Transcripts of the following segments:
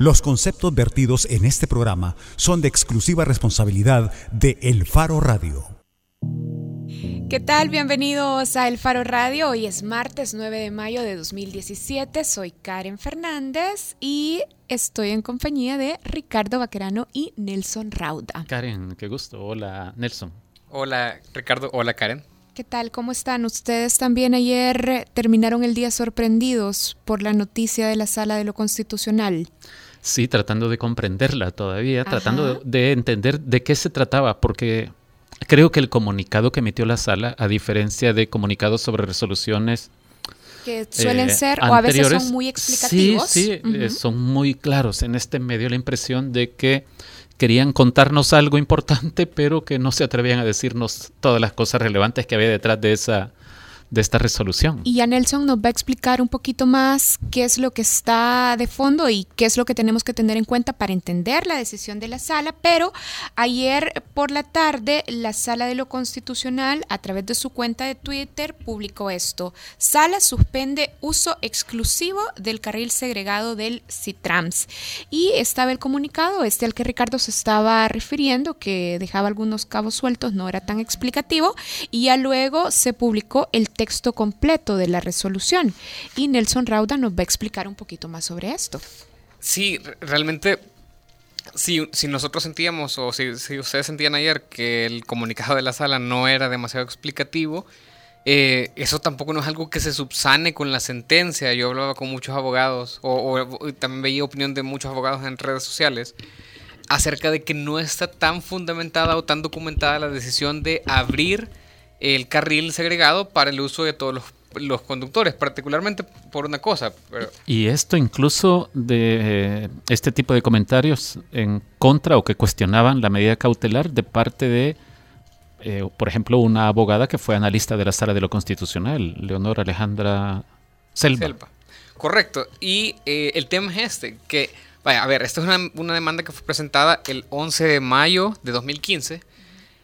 Los conceptos vertidos en este programa son de exclusiva responsabilidad de El Faro Radio. ¿Qué tal? Bienvenidos a El Faro Radio. Hoy es martes 9 de mayo de 2017. Soy Karen Fernández y estoy en compañía de Ricardo Baquerano y Nelson Rauda. Karen, qué gusto. Hola, Nelson. Hola, Ricardo. Hola, Karen. ¿Qué tal? ¿Cómo están? Ustedes también ayer terminaron el día sorprendidos por la noticia de la Sala de lo Constitucional. Sí, tratando de comprenderla todavía, tratando de, entender de qué se trataba, porque creo que el comunicado que emitió la sala, a diferencia de comunicados sobre resoluciones que suelen eh, ser o a veces son muy explicativos. Sí, sí, eh, son muy claros. En este medio la impresión de que querían contarnos algo importante, pero que no se atrevían a decirnos todas las cosas relevantes que había detrás de esa de esta resolución. Y ya Nelson nos va a explicar un poquito más qué es lo que está de fondo y qué es lo que tenemos que tener en cuenta para entender la decisión de la sala, pero ayer por la tarde la sala de lo constitucional a través de su cuenta de Twitter publicó esto. Sala suspende uso exclusivo del carril segregado del Citrams. Y estaba el comunicado, este al que Ricardo se estaba refiriendo, que dejaba algunos cabos sueltos, no era tan explicativo, y ya luego se publicó el texto completo de la resolución. Y Nelson Rauda nos va a explicar un poquito más sobre esto. Sí, realmente, si, nosotros sentíamos, o si, ustedes sentían ayer que el comunicado de la sala no era demasiado explicativo, eh, eso tampoco no es algo que se subsane con la sentencia. Yo hablaba con muchos abogados, o, o, también veía opinión de muchos abogados en redes sociales, acerca de que no está tan fundamentada o tan documentada la decisión de abrir el carril segregado para el uso de todos los, conductores, particularmente por una cosa. Y esto incluso de eh, este tipo de comentarios en contra o que cuestionaban la medida cautelar de parte de, eh, por ejemplo, una abogada que fue analista de la Sala de lo Constitucional, Leonora Alejandra Selva. Correcto. Y eh, el tema es este, que, vaya, a ver, esta es una, una demanda que fue presentada el 11 de mayo de 2015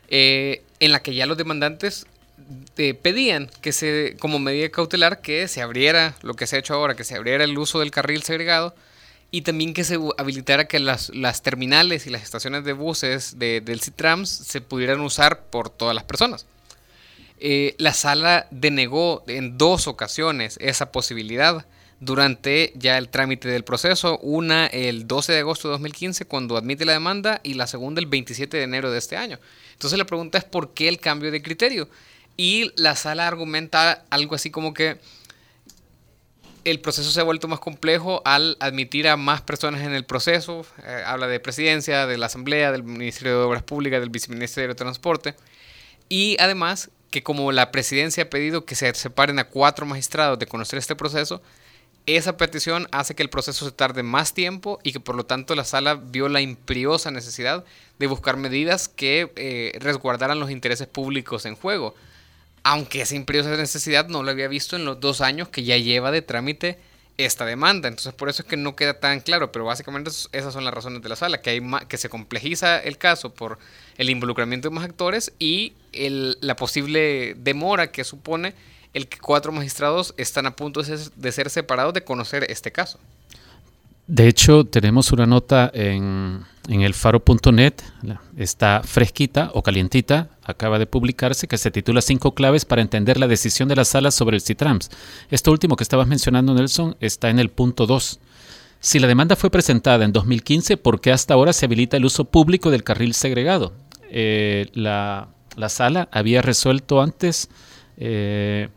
eh, en la que ya los demandantes eh, pedían que se, como medida cautelar, que se abriera lo que se ha hecho ahora, que se abriera el uso del carril segregado y también que se habilitara que las, terminales y las estaciones de buses del Citrams se pudieran usar por todas las personas. Eh, la sala denegó en dos ocasiones esa posibilidad durante ya el trámite del proceso, una el 12 de agosto de 2015 cuando admite la demanda y la segunda el 27 de enero de este año. Entonces la pregunta es por qué el cambio de criterio. Y la sala argumenta algo así como que el proceso se ha vuelto más complejo al admitir a más personas en el proceso. Eh, habla de presidencia, de la Asamblea, del Ministerio de Obras Públicas, del Viceministerio de Transporte. Y además que como la presidencia ha pedido que se separen a cuatro magistrados de conocer este proceso, esa petición hace que el proceso se tarde más tiempo y que por lo tanto la sala vio la imperiosa necesidad de buscar medidas que eh, resguardaran los intereses públicos en juego. Aunque esa imperiosa necesidad no lo había visto en los dos años que ya lleva de trámite esta demanda. Entonces por eso es que no queda tan claro, pero básicamente esas son las razones de la sala, que, hay que se complejiza el caso por el involucramiento de más actores y la posible demora que supone el que cuatro magistrados están a punto de ser, separados de conocer este caso. De hecho, tenemos una nota en, en el faro.net, está fresquita o calientita, acaba de publicarse, que se titula Cinco claves para entender la decisión de la sala sobre el CITRAMS. Esto último que estabas mencionando, Nelson, está en el punto 2. Si la demanda fue presentada en 2015, ¿por qué hasta ahora se habilita el uso público del carril segregado? Eh, la, la, sala había resuelto antes eh,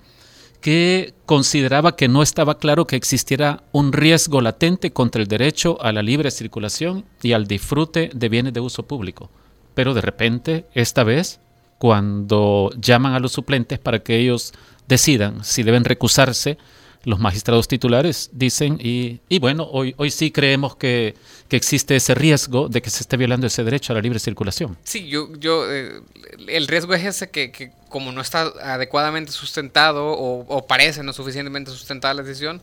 que consideraba que no estaba claro que existiera un riesgo latente contra el derecho a la libre circulación y al disfrute de bienes de uso público. Pero de repente, esta vez, cuando llaman a los suplentes para que ellos decidan si deben recusarse los magistrados titulares dicen, y, bueno, hoy, hoy sí creemos que, que, existe ese riesgo de que se esté violando ese derecho a la libre circulación. Sí, yo, yo eh, el riesgo es ese que, como no está adecuadamente sustentado o, parece no suficientemente sustentada la decisión,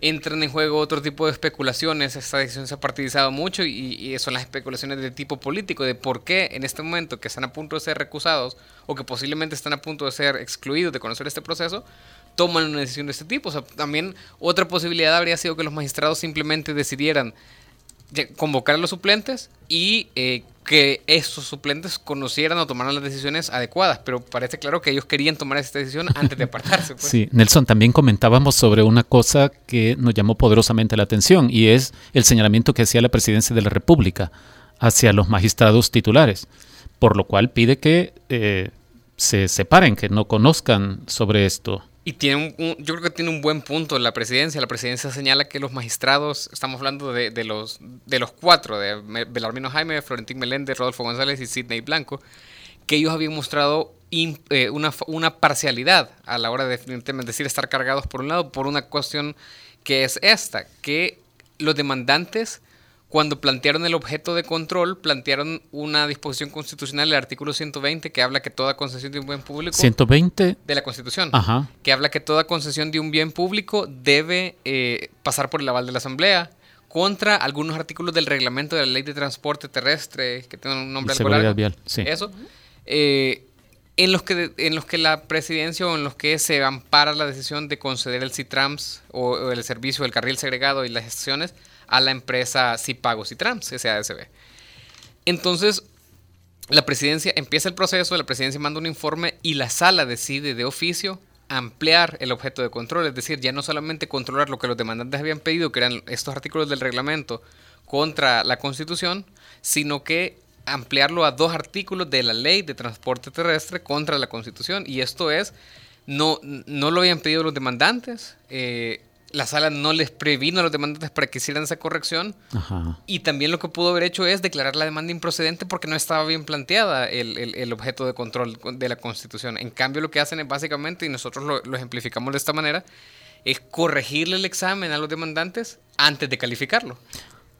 entran en juego otro tipo de especulaciones. Esta decisión se ha partidizado mucho y, y, son las especulaciones de tipo político, de por qué en este momento que están a punto de ser recusados o que posiblemente están a punto de ser excluidos de conocer este proceso, toman una decisión de este tipo. O sea, también otra posibilidad habría sido que los magistrados simplemente decidieran convocar a los suplentes y eh, que esos suplentes conocieran o tomaran las decisiones adecuadas, pero parece claro que ellos querían tomar esta decisión antes de apartarse. Pues. Sí, Nelson, también comentábamos sobre una cosa que nos llamó poderosamente la atención y es el señalamiento que hacía la presidencia de la República hacia los magistrados titulares, por lo cual pide que eh, se separen, que no conozcan sobre esto. Y tiene un, yo creo que tiene un buen punto la presidencia. La presidencia señala que los magistrados, estamos hablando de, de los, de los cuatro, de Belarmino Jaime, Florentín Meléndez, Rodolfo González y Sidney Blanco, que ellos habían mostrado eh, una, una, parcialidad a la hora de decir estar cargados por un lado, por una cuestión que es esta, que los demandantes cuando plantearon el objeto de control, plantearon una disposición constitucional, el artículo 120, que habla que toda concesión de un bien público... 120 de la Constitución, Ajá. que habla que toda concesión de un bien público debe eh, pasar por el aval de la Asamblea, contra algunos artículos del reglamento de la ley de transporte terrestre, que tiene un nombre algo largo. Vial, sí. Eso. Eh, en los, que, en los que la presidencia o en los que se ampara la decisión de conceder el CITRAMS o, o el servicio del carril segregado y las estaciones a la empresa Cipagos y Trams. Entonces, la presidencia empieza el proceso, la presidencia manda un informe y la sala decide de oficio ampliar el objeto de control, es decir, ya no solamente controlar lo que los demandantes habían pedido, que eran estos artículos del reglamento contra la Constitución, sino que ampliarlo a dos artículos de la ley de transporte terrestre contra la Constitución. Y esto es, no, no lo habían pedido los demandantes, eh, la sala no les previno a los demandantes para que hicieran esa corrección. Y también lo que pudo haber hecho es declarar la demanda improcedente porque no estaba bien planteada el, objeto de control de la Constitución. En cambio, lo que hacen es básicamente, y nosotros lo, lo ejemplificamos de esta manera, es corregirle el examen a los demandantes antes de calificarlo.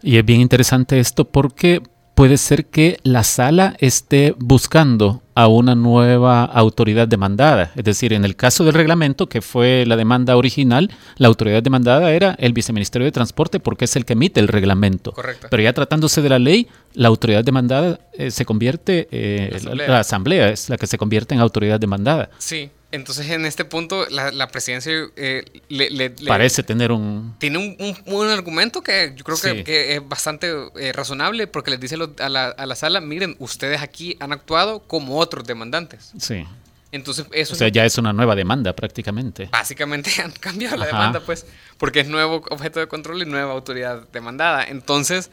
Y es bien interesante esto porque puede ser que la sala esté buscando a una nueva autoridad demandada. Es decir, en el caso del reglamento, que fue la demanda original, la autoridad demandada era el viceministerio de Transporte porque es el que emite el reglamento. Correcto. Pero ya tratándose de la ley, la autoridad demandada eh, se convierte, eh, la asamblea es la que se convierte en autoridad demandada. Sí. Entonces, en este punto, la, presidencia eh, le, parece tener un. Tiene un, argumento que yo creo que, es bastante eh, razonable porque les dice a, la, a, la, sala: miren, ustedes aquí han actuado como otros demandantes. Sí. Entonces, eso. O sea, ya es una nueva demanda prácticamente. Básicamente han cambiado la demanda, pues, porque es nuevo objeto de control y nueva autoridad demandada. Entonces,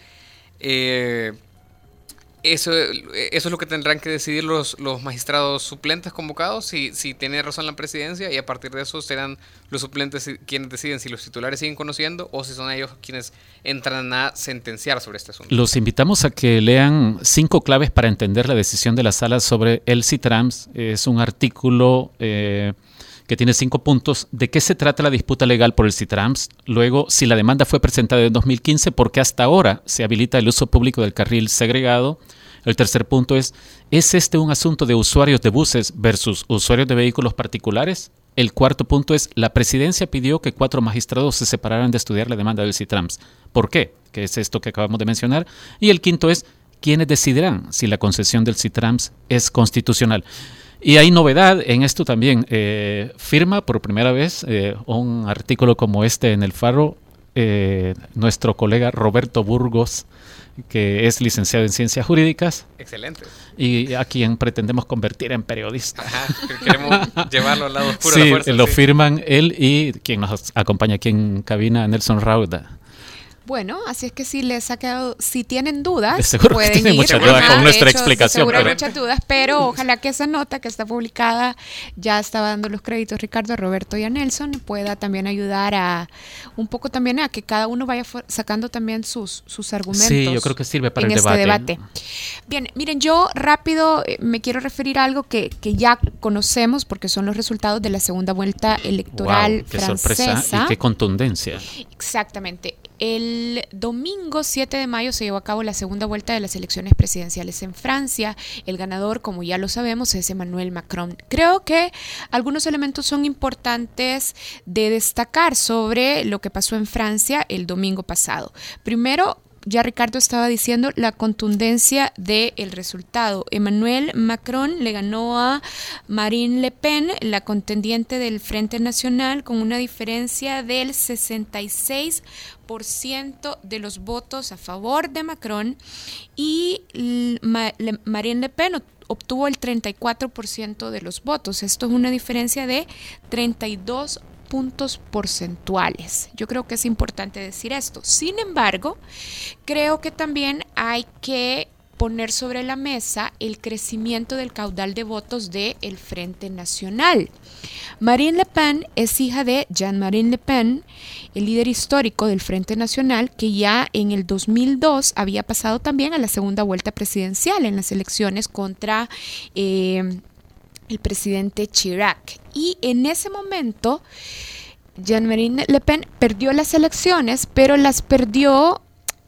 eh, eso, eso es lo que tendrán que decidir los, los magistrados suplentes convocados, si, si tiene razón la presidencia, y a partir de eso serán los suplentes quienes deciden si los titulares siguen conociendo o si son ellos quienes entran a sentenciar sobre este asunto. Los invitamos a que lean cinco claves para entender la decisión de la sala sobre el CITRAMS. Es un artículo... Eh, que tiene cinco puntos. ¿De qué se trata la disputa legal por el CITRAMS? Luego, si la demanda fue presentada en 2015, ¿por qué hasta ahora se habilita el uso público del carril segregado? El tercer punto es, ¿es este un asunto de usuarios de buses versus usuarios de vehículos particulares? El cuarto punto es, la presidencia pidió que cuatro magistrados se separaran de estudiar la demanda del CITRAMS. ¿Por qué? Que es esto que acabamos de mencionar. Y el quinto es, ¿quiénes decidirán si la concesión del CITRAMS es constitucional? Y hay novedad en esto también. Eh, firma por primera vez eh, un artículo como este en el Faro eh, nuestro colega Roberto Burgos, que es licenciado en Ciencias Jurídicas. Excelente. Y a quien pretendemos convertir en periodista. Ajá, queremos llevarlo al lado oscuro de la fuerza. Lo firman él y quien nos acompaña aquí en cabina, Nelson Rauda. Bueno, así es que si les ha quedado, si tienen dudas, seguro pueden tienen muchas dudas con nuestra explicación. Seguro hay muchas dudas, pero ojalá que esa nota que está publicada, ya estaba dando los créditos Ricardo, a Roberto y a Nelson, pueda también ayudar a un poco también a que cada uno vaya sacando también sus, sus argumentos. Sí, yo creo que sirve para el este debate. Bien, miren, yo rápido eh, me quiero referir a algo que, que ya conocemos porque son los resultados de la segunda vuelta electoral qué francesa. Sorpresa y qué contundencia. Exactamente. El domingo 7 de mayo se llevó a cabo la segunda vuelta de las elecciones presidenciales en Francia. El ganador, como ya lo sabemos, es Emmanuel Macron. Creo que algunos elementos son importantes de destacar sobre lo que pasó en Francia el domingo pasado. Primero, ya Ricardo estaba diciendo, la contundencia del resultado. Emmanuel Macron le ganó a Marine Le Pen, la contendiente del Frente Nacional, con una diferencia del 66% de los votos a favor de Macron y Marine Le Pen obtuvo el 34% de los votos. Esto es una diferencia de 32 puntos porcentuales. Yo creo que es importante decir esto. Sin embargo, creo que también hay que poner sobre la mesa el crecimiento del caudal de votos del el Frente Nacional. Marine Le Pen es hija de Jean-Marie Le Pen, el líder histórico del Frente Nacional, que ya en el 2002 había pasado también a la segunda vuelta presidencial en las elecciones contra eh, el presidente Chirac. Y en ese momento, Jean-Marie Le Pen perdió las elecciones, pero las perdió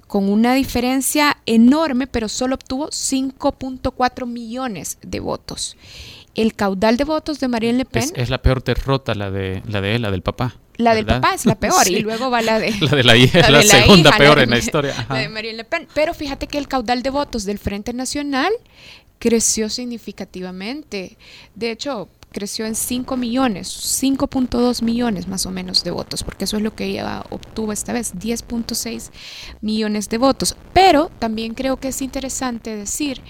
con una diferencia enorme, pero solo obtuvo 5.4 millones de votos. El caudal de votos de Marine Le Pen... Es, la peor derrota la de, la de él, la del papá. La del papá es la peor y luego va la de... La de la hija, la, segunda peor en la historia. La de Marine Le Pen. Pero fíjate que el caudal de votos del Frente Nacional creció significativamente. De hecho, creció en 5 millones, 5.2 millones más o menos de votos, porque eso es lo que ella obtuvo esta vez, 10.6 millones de votos. Pero también creo que es interesante decir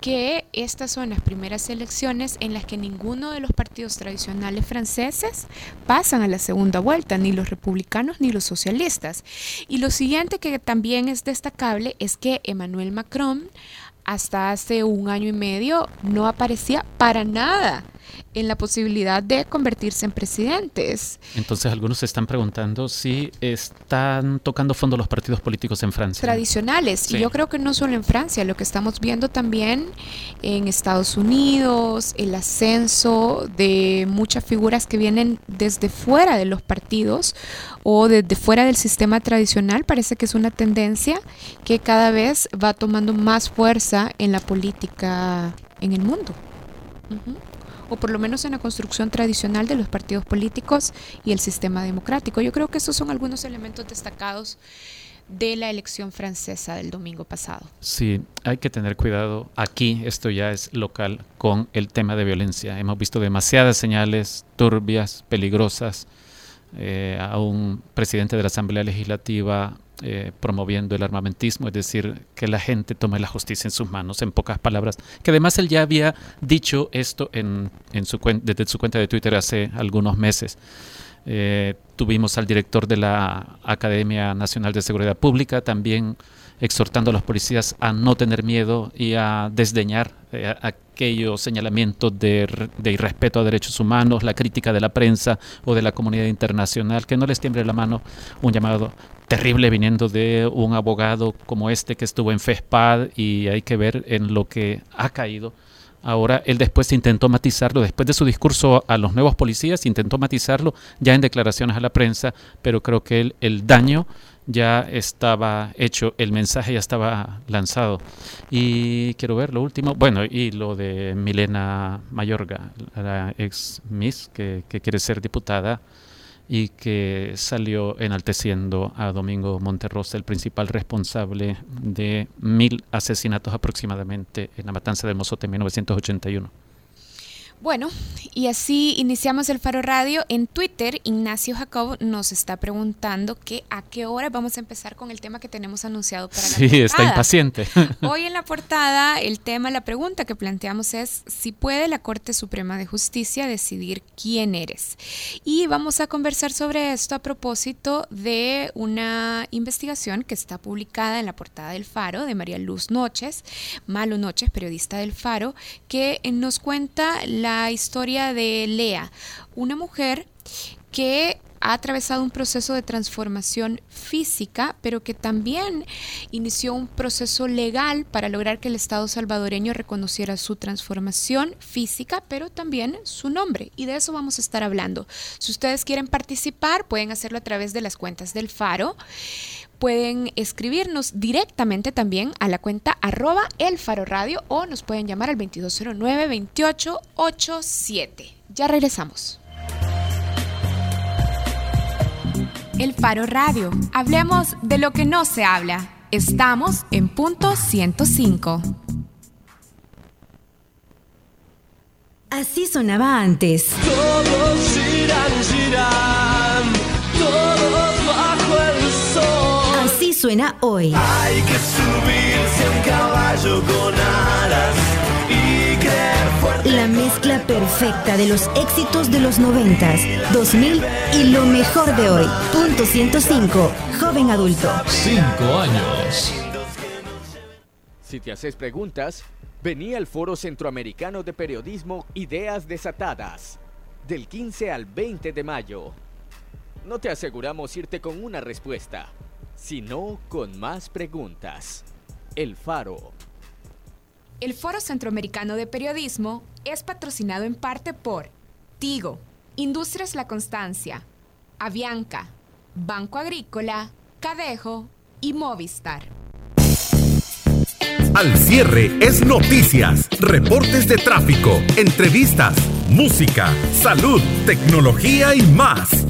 que estas son las primeras elecciones en las que ninguno de los partidos tradicionales franceses pasan a la segunda vuelta, ni los republicanos ni los socialistas. Y lo siguiente que también es destacable es que Emmanuel Macron hasta hace un año y medio no aparecía para nada en la posibilidad de convertirse en presidentes. Entonces algunos se están preguntando si están tocando fondo los partidos políticos en Francia. Tradicionales, y yo creo que no solo en Francia, lo que estamos viendo también en Estados Unidos, el ascenso de muchas figuras que vienen desde fuera de los partidos o desde fuera del sistema tradicional, parece que es una tendencia que cada vez va tomando más fuerza en la política en el mundo o por lo menos en la construcción tradicional de los partidos políticos y el sistema democrático. Yo creo que esos son algunos elementos destacados de la elección francesa del domingo pasado. Sí, hay que tener cuidado. Aquí, esto ya es local, con el tema de violencia. Hemos visto demasiadas señales turbias, peligrosas, eh, a un presidente de la Asamblea Legislativa eh, promoviendo el armamentismo, es decir, que la gente tome la justicia en sus manos, en pocas palabras, que además él ya había dicho esto en, en su desde su cuenta de Twitter hace algunos meses. Eh, tuvimos al director de la Academia Nacional de Seguridad Pública también exhortando a los policías a no tener miedo y a desdeñar eh, aquellos señalamientos de, de, irrespeto a derechos humanos, la crítica de la prensa o de la comunidad internacional, que no les tiemble la mano un llamado terrible viniendo de un abogado como este que estuvo en FESPAD y hay que ver en lo que ha caído. Ahora él después intentó matizarlo, después de su discurso a los nuevos policías, intentó matizarlo ya en declaraciones a la prensa, pero creo que el, el daño ya estaba hecho, el mensaje ya estaba lanzado. Y quiero ver lo último, bueno, y lo de Milena Mayorga, la ex Miss que, que quiere ser diputada y que salió enalteciendo a Domingo Monterrosa, el principal responsable de mil asesinatos aproximadamente en la matanza de Mozote en 1981. Bueno, y así iniciamos el Faro Radio. En Twitter, Ignacio Jacob nos está preguntando que a qué hora vamos a empezar con el tema que tenemos anunciado para la Sí, está impaciente. Hoy en la portada, el tema, la pregunta que planteamos es si puede la Corte Suprema de Justicia decidir quién eres. Y vamos a conversar sobre esto a propósito de una investigación que está publicada en la portada del Faro de María Luz Noches, Malo Noches, periodista del Faro, que nos cuenta la historia de Lea, una mujer que ha atravesado un proceso de transformación física, pero que también inició un proceso legal para lograr que el Estado salvadoreño reconociera su transformación física, pero también su nombre. Y de eso vamos a estar hablando. Si ustedes quieren participar, pueden hacerlo a través de las cuentas del Faro pueden escribirnos directamente también a la cuenta arroba el faro radio o nos pueden llamar al 2209-2887. Ya regresamos. El Faro Radio. Hablemos de lo que no se habla. Estamos en punto 105. Así sonaba antes. Todos irán, girán, suena hoy. Hay que subirse a un caballo con alas y creer fuerte. La mezcla perfecta de los éxitos de los 90s, 2000 y lo mejor de hoy. Punto 105. Joven adulto. Cinco años. Si te haces preguntas, vení al Foro Centroamericano de Periodismo Ideas Desatadas, del 15 al 20 de mayo. No te aseguramos irte con una respuesta, sino con más preguntas. El Faro. El Foro Centroamericano de Periodismo es patrocinado en parte por Tigo, Industrias La Constancia, Avianca, Banco Agrícola, Cadejo y Movistar. Al cierre es noticias, reportes de tráfico, entrevistas, música, salud, tecnología y más.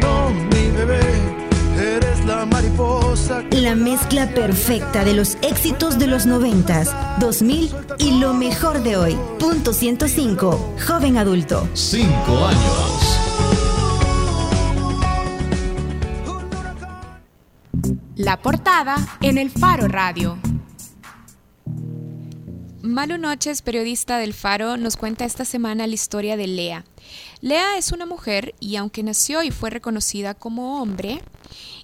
no mi bebé, eres la mariposa. La mezcla perfecta de los éxitos de los 90s, 2000 y lo mejor de hoy. Punto 105. Joven adulto. Cinco años. La portada en el Faro Radio. Malu Noches, periodista del Faro, nos cuenta esta semana la historia de Lea. Lea es una mujer y aunque nació y fue reconocida como hombre,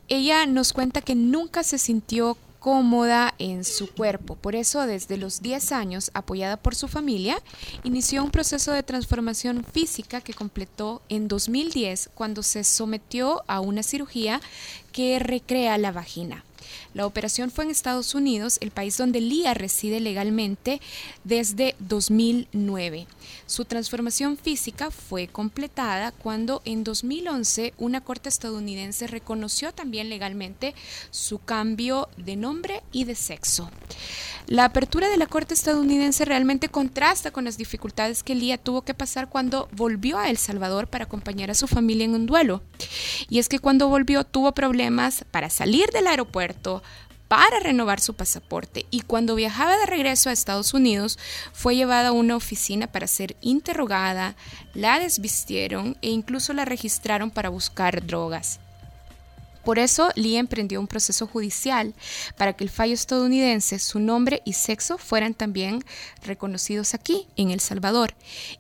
ella nos cuenta que nunca se sintió cómoda en su cuerpo. Por eso, desde los 10 años, apoyada por su familia, inició un proceso de transformación física que completó en 2010 cuando se sometió a una cirugía que recrea la vagina. La operación fue en Estados Unidos, el país donde Lía reside legalmente desde 2009. Su transformación física fue completada cuando en 2011 una corte estadounidense reconoció también legalmente su cambio de nombre y de sexo. La apertura de la corte estadounidense realmente contrasta con las dificultades que Lía tuvo que pasar cuando volvió a El Salvador para acompañar a su familia en un duelo. Y es que cuando volvió tuvo problemas para salir del aeropuerto, para renovar su pasaporte y cuando viajaba de regreso a Estados Unidos fue llevada a una oficina para ser interrogada, la desvistieron e incluso la registraron para buscar drogas. Por eso, Lee emprendió un proceso judicial para que el fallo estadounidense, su nombre y sexo fueran también reconocidos aquí, en El Salvador.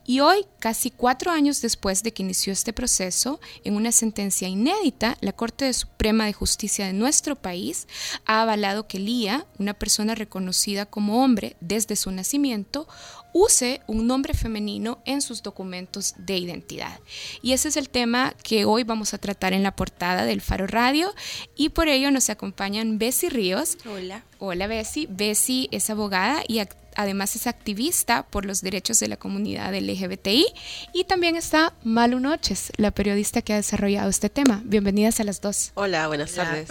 Y hoy, casi cuatro años después de que inició este proceso, en una sentencia inédita, la Corte Suprema de Justicia de nuestro país ha avalado que Lía, una persona reconocida como hombre desde su nacimiento, use un nombre femenino en sus documentos de identidad. Y ese es el tema que hoy vamos a tratar en la portada del Faro Radio y por ello nos acompañan Bessie Ríos. Hola. Hola Bessie. Bessie es abogada y además es activista por los derechos de la comunidad LGBTI y también está Malu Noches, la periodista que ha desarrollado este tema. Bienvenidas a las dos. Hola, buenas tardes.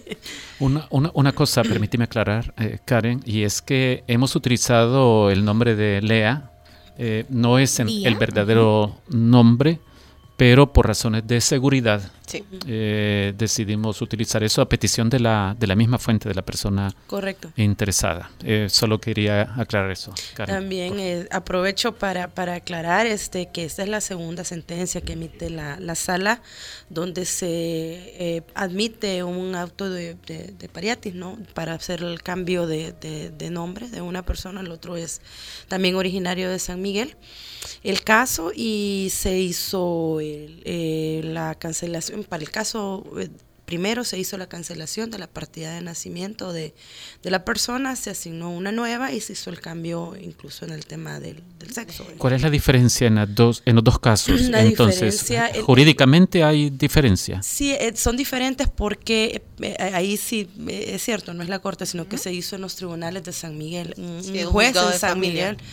Una, una, una cosa, permíteme aclarar, eh, Karen, y es que hemos utilizado el nombre de Lea, eh, no es en, el verdadero nombre, pero por razones de seguridad sí. eh, decidimos utilizar eso a petición de la, de la misma fuente, de la persona Correcto. interesada. Eh, solo quería aclarar eso. Karen, También eh, aprovecho para, para aclarar este que esta es la segunda sentencia que emite la, la sala donde se eh, admite un auto de, de, de, pariatis, ¿no? Para hacer el cambio de, de, de nombre de una persona, el otro es también originario de San Miguel el caso y se hizo el, eh, la cancelación para el caso eh, primero se hizo la cancelación de la partida de nacimiento de, de la persona, se asignó una nueva y se hizo el cambio incluso en el tema del, del sexo. ¿Cuál es la diferencia en, las dos, en los dos casos? La Entonces, diferencia, el- jurídicamente hay diferencia. Sí, eh, son diferentes porque eh, ahí sí es cierto, no es la corte, sino que se hizo en los tribunales de San Miguel. Un, Sí, juez de San familia. Miguel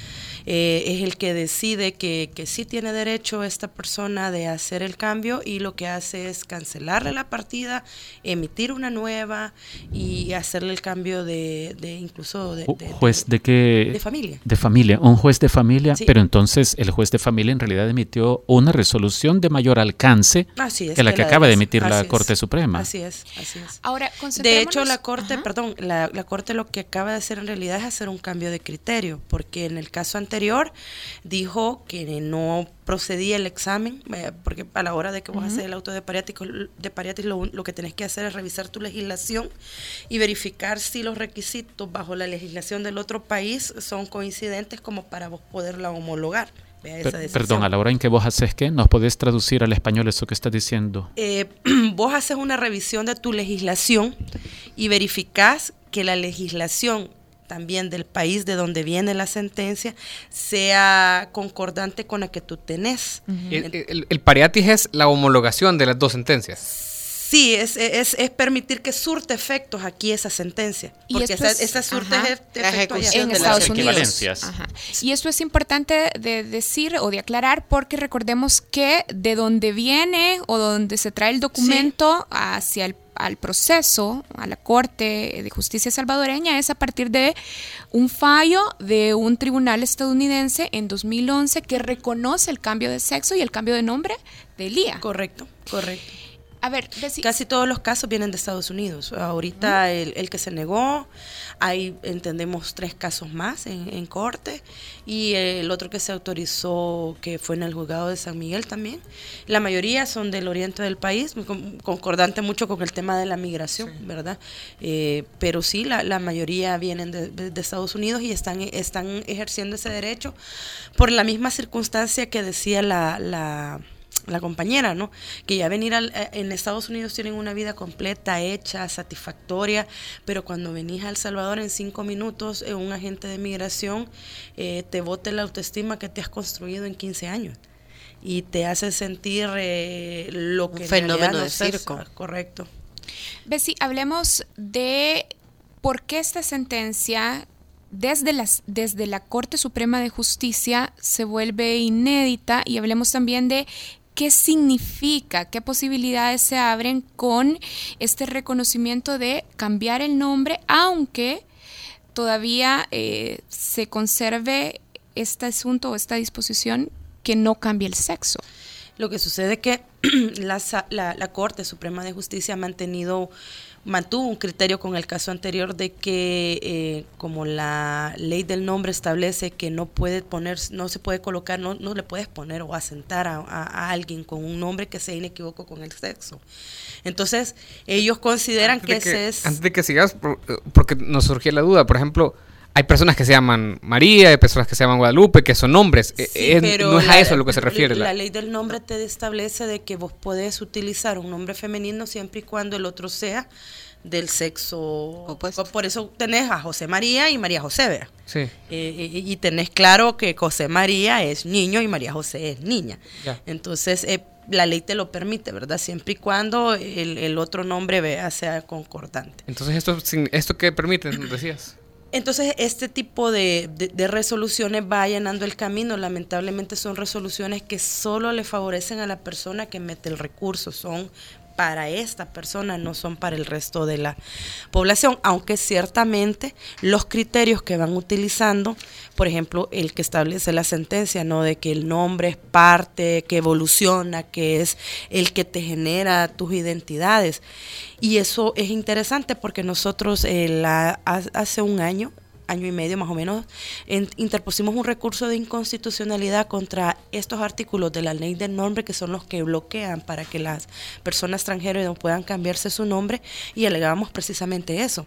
eh, es el que decide que, que sí tiene derecho esta persona de hacer el cambio y lo que hace es cancelarle la partida, emitir una nueva y hacerle el cambio de, de incluso de, de- ¿Juez de qué? de familia. De familia, un juez de familia, Sí. pero entonces el juez de familia en realidad emitió una resolución de mayor alcance Así es, que la que que la acaba de emitir la es. Corte Suprema. Así es, así es. Ahora, De hecho, la Corte, Ajá. perdón, la, la Corte lo que acaba de hacer en realidad es hacer un cambio de criterio, porque en el caso anterior dijo que no procedía el examen, eh, porque a la hora de que vos haces el auto de pariático, de pariático lo, lo que tenés que hacer es revisar tu legislación y verificar si los requisitos bajo la legislación del otro país son coincidentes como para vos poderla homologar. Esa perdón, a la hora en que vos haces qué, ¿nos podés traducir al español eso que estás diciendo? eh, vos haces una revisión de tu legislación y verificás que la legislación también del país de donde viene la sentencia sea concordante con la que tú tenés. El, el- el pariatis es la homologación de las dos sentencias. Sí, es, es, es permitir que surte efectos aquí esa sentencia. Porque esa, es- esa surte ajá, la ejecución en de las Estados Unidos. equivalencias. Ajá. Y esto es importante de decir o de aclarar porque recordemos que de donde viene o donde se trae el documento hacia el al proceso, a la Corte de Justicia salvadoreña, es a partir de un fallo de un tribunal estadounidense en 2011 que reconoce el cambio de sexo y el cambio de nombre de Lía. Correcto, correcto. A ver, Casi todos los casos vienen de Estados Unidos. Ahorita el, el que se negó, hay, entendemos, tres casos más en, en corte y el otro que se autorizó, que fue en el juzgado de San Miguel también. La mayoría son del oriente del país, con- concordante mucho con el tema de la migración, ¿verdad? Eh, pero sí, la, la mayoría vienen de, de- de Estados Unidos y están, están ejerciendo ese derecho por la misma circunstancia que decía la... la la compañera, ¿no? Que ya venir al, eh, en Estados Unidos tienen una vida completa, hecha, satisfactoria, pero cuando venís a El Salvador en cinco minutos, eh, un agente de migración eh, te bote la autoestima que te has construido en 15 años y te hace sentir eh, lo que en fenómeno no de circo. Ah, Correcto. Bessie, hablemos de por qué esta sentencia desde, las, desde la Corte Suprema de Justicia se vuelve inédita y hablemos también de qué significa, qué posibilidades se abren con este reconocimiento de cambiar el nombre, aunque todavía eh, se conserve este asunto o esta disposición que no cambie el sexo. Lo que sucede es que la, Corte Suprema de Justicia ha mantenido, mantuvo un criterio con el caso anterior de que eh, como la ley del nombre establece que no puede poner, no se puede colocar, no, no le puedes poner o asentar a, a- a alguien con un nombre que sea inequívoco con el sexo. Entonces, ellos consideran que, que- ese es... Antes de que sigas, eh, porque nos surgió la duda, por ejemplo, hay personas que se llaman María, hay personas que se llaman Guadalupe, que son nombres. Eh, Sí, es- pero no es a eso a lo que se refiere. La, la- ley del nombre te establece de que vos podés utilizar un nombre femenino siempre y cuando el otro sea del sexo Opuesto. Por eso tenés a José María y María José, vea. sí. Eh, y, y tenés claro que José María es niño y María José es niña. Ya. Entonces, eh, la ley te lo permite, ¿verdad? Siempre y cuando el, el otro nombre vea sea concordante. Entonces, ¿esto, sin- ¿esto qué permite? Decías. Entonces, este tipo de, de- resoluciones va allanando el camino. Lamentablemente son resoluciones que solo le favorecen a la persona que mete el recurso. Son para esta persona, no son para el resto de la población. Aunque ciertamente los criterios que van utilizando, por ejemplo, el que establece la sentencia, ¿no? De que el nombre es parte, que evoluciona, que es el que te genera tus identidades. Y eso es interesante porque nosotros eh, hace un año, año y medio más o menos, en- interpusimos un recurso de inconstitucionalidad contra estos artículos de la ley del nombre que son los que bloquean para que las personas extranjeras no puedan cambiarse su nombre y alegábamos precisamente eso,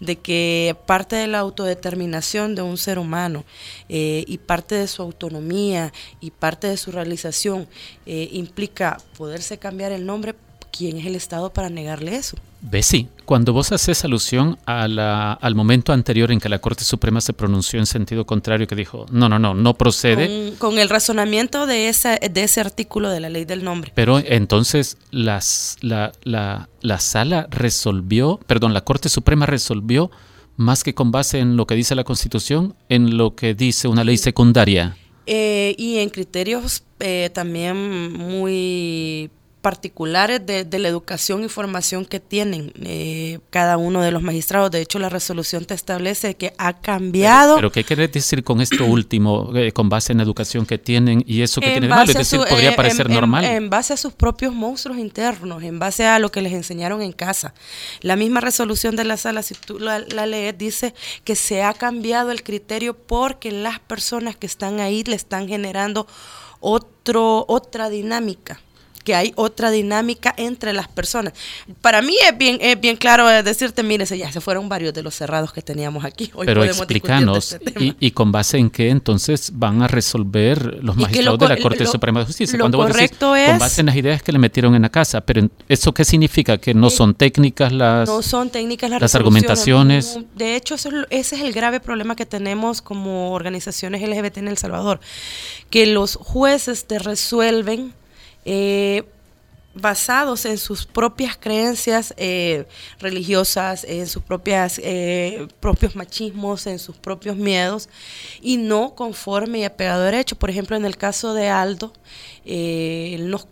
de que parte de la autodeterminación de un ser humano eh, y parte de su autonomía y parte de su realización eh, implica poderse cambiar el nombre ¿quién es el Estado para negarle eso? Bessie, cuando vos haces alusión a la- al momento anterior en que la Corte Suprema se pronunció en sentido contrario, que dijo, no, no, no, no procede, Con, con el razonamiento de, esa, de ese artículo de la ley del nombre. pero entonces las, la, la, la sala resolvió, perdón, la Corte Suprema resolvió más que con base en lo que dice la Constitución, en lo que dice una ley secundaria. Eh, y en criterios eh, también muy particulares de, de la educación y formación que tienen eh, cada uno de los magistrados. De hecho, la resolución te establece que ha cambiado. Pero ¿qué quiere decir con esto último, eh, con base en la educación que tienen y eso que en tiene de malo? Es decir, su- podría eh, parecer en- en- normal. En, base a sus propios monstruos internos, en base a lo que les enseñaron en casa. La misma resolución de la sala, si tú la, la lees, dice que se ha cambiado el criterio porque las personas que están ahí le están generando otro, otra dinámica que hay otra dinámica entre las personas. Para mí es bien, es bien claro eh, decirte, mire, ya se fueron varios de los cerrados que teníamos aquí. Hoy Pero explícanos, este y, y con base en qué entonces van a resolver los magistrados lo de la co- Corte lo- Suprema de Justicia. lo Cuando vos decís, correcto con es- base en las ideas que le metieron en la casa, pero ¿eso qué significa? ¿Que no son técnicas las, no son técnicas las, argumentaciones? No, De hecho, eso es ese es el grave problema que tenemos como organizaciones LGBT en El Salvador, que los jueces te resuelven eh, basados en sus propias creencias eh, religiosas, en sus propias eh, propios machismos, en sus propios miedos y no conforme y apegado a derecho. Por ejemplo, en el caso de Aldo, nos-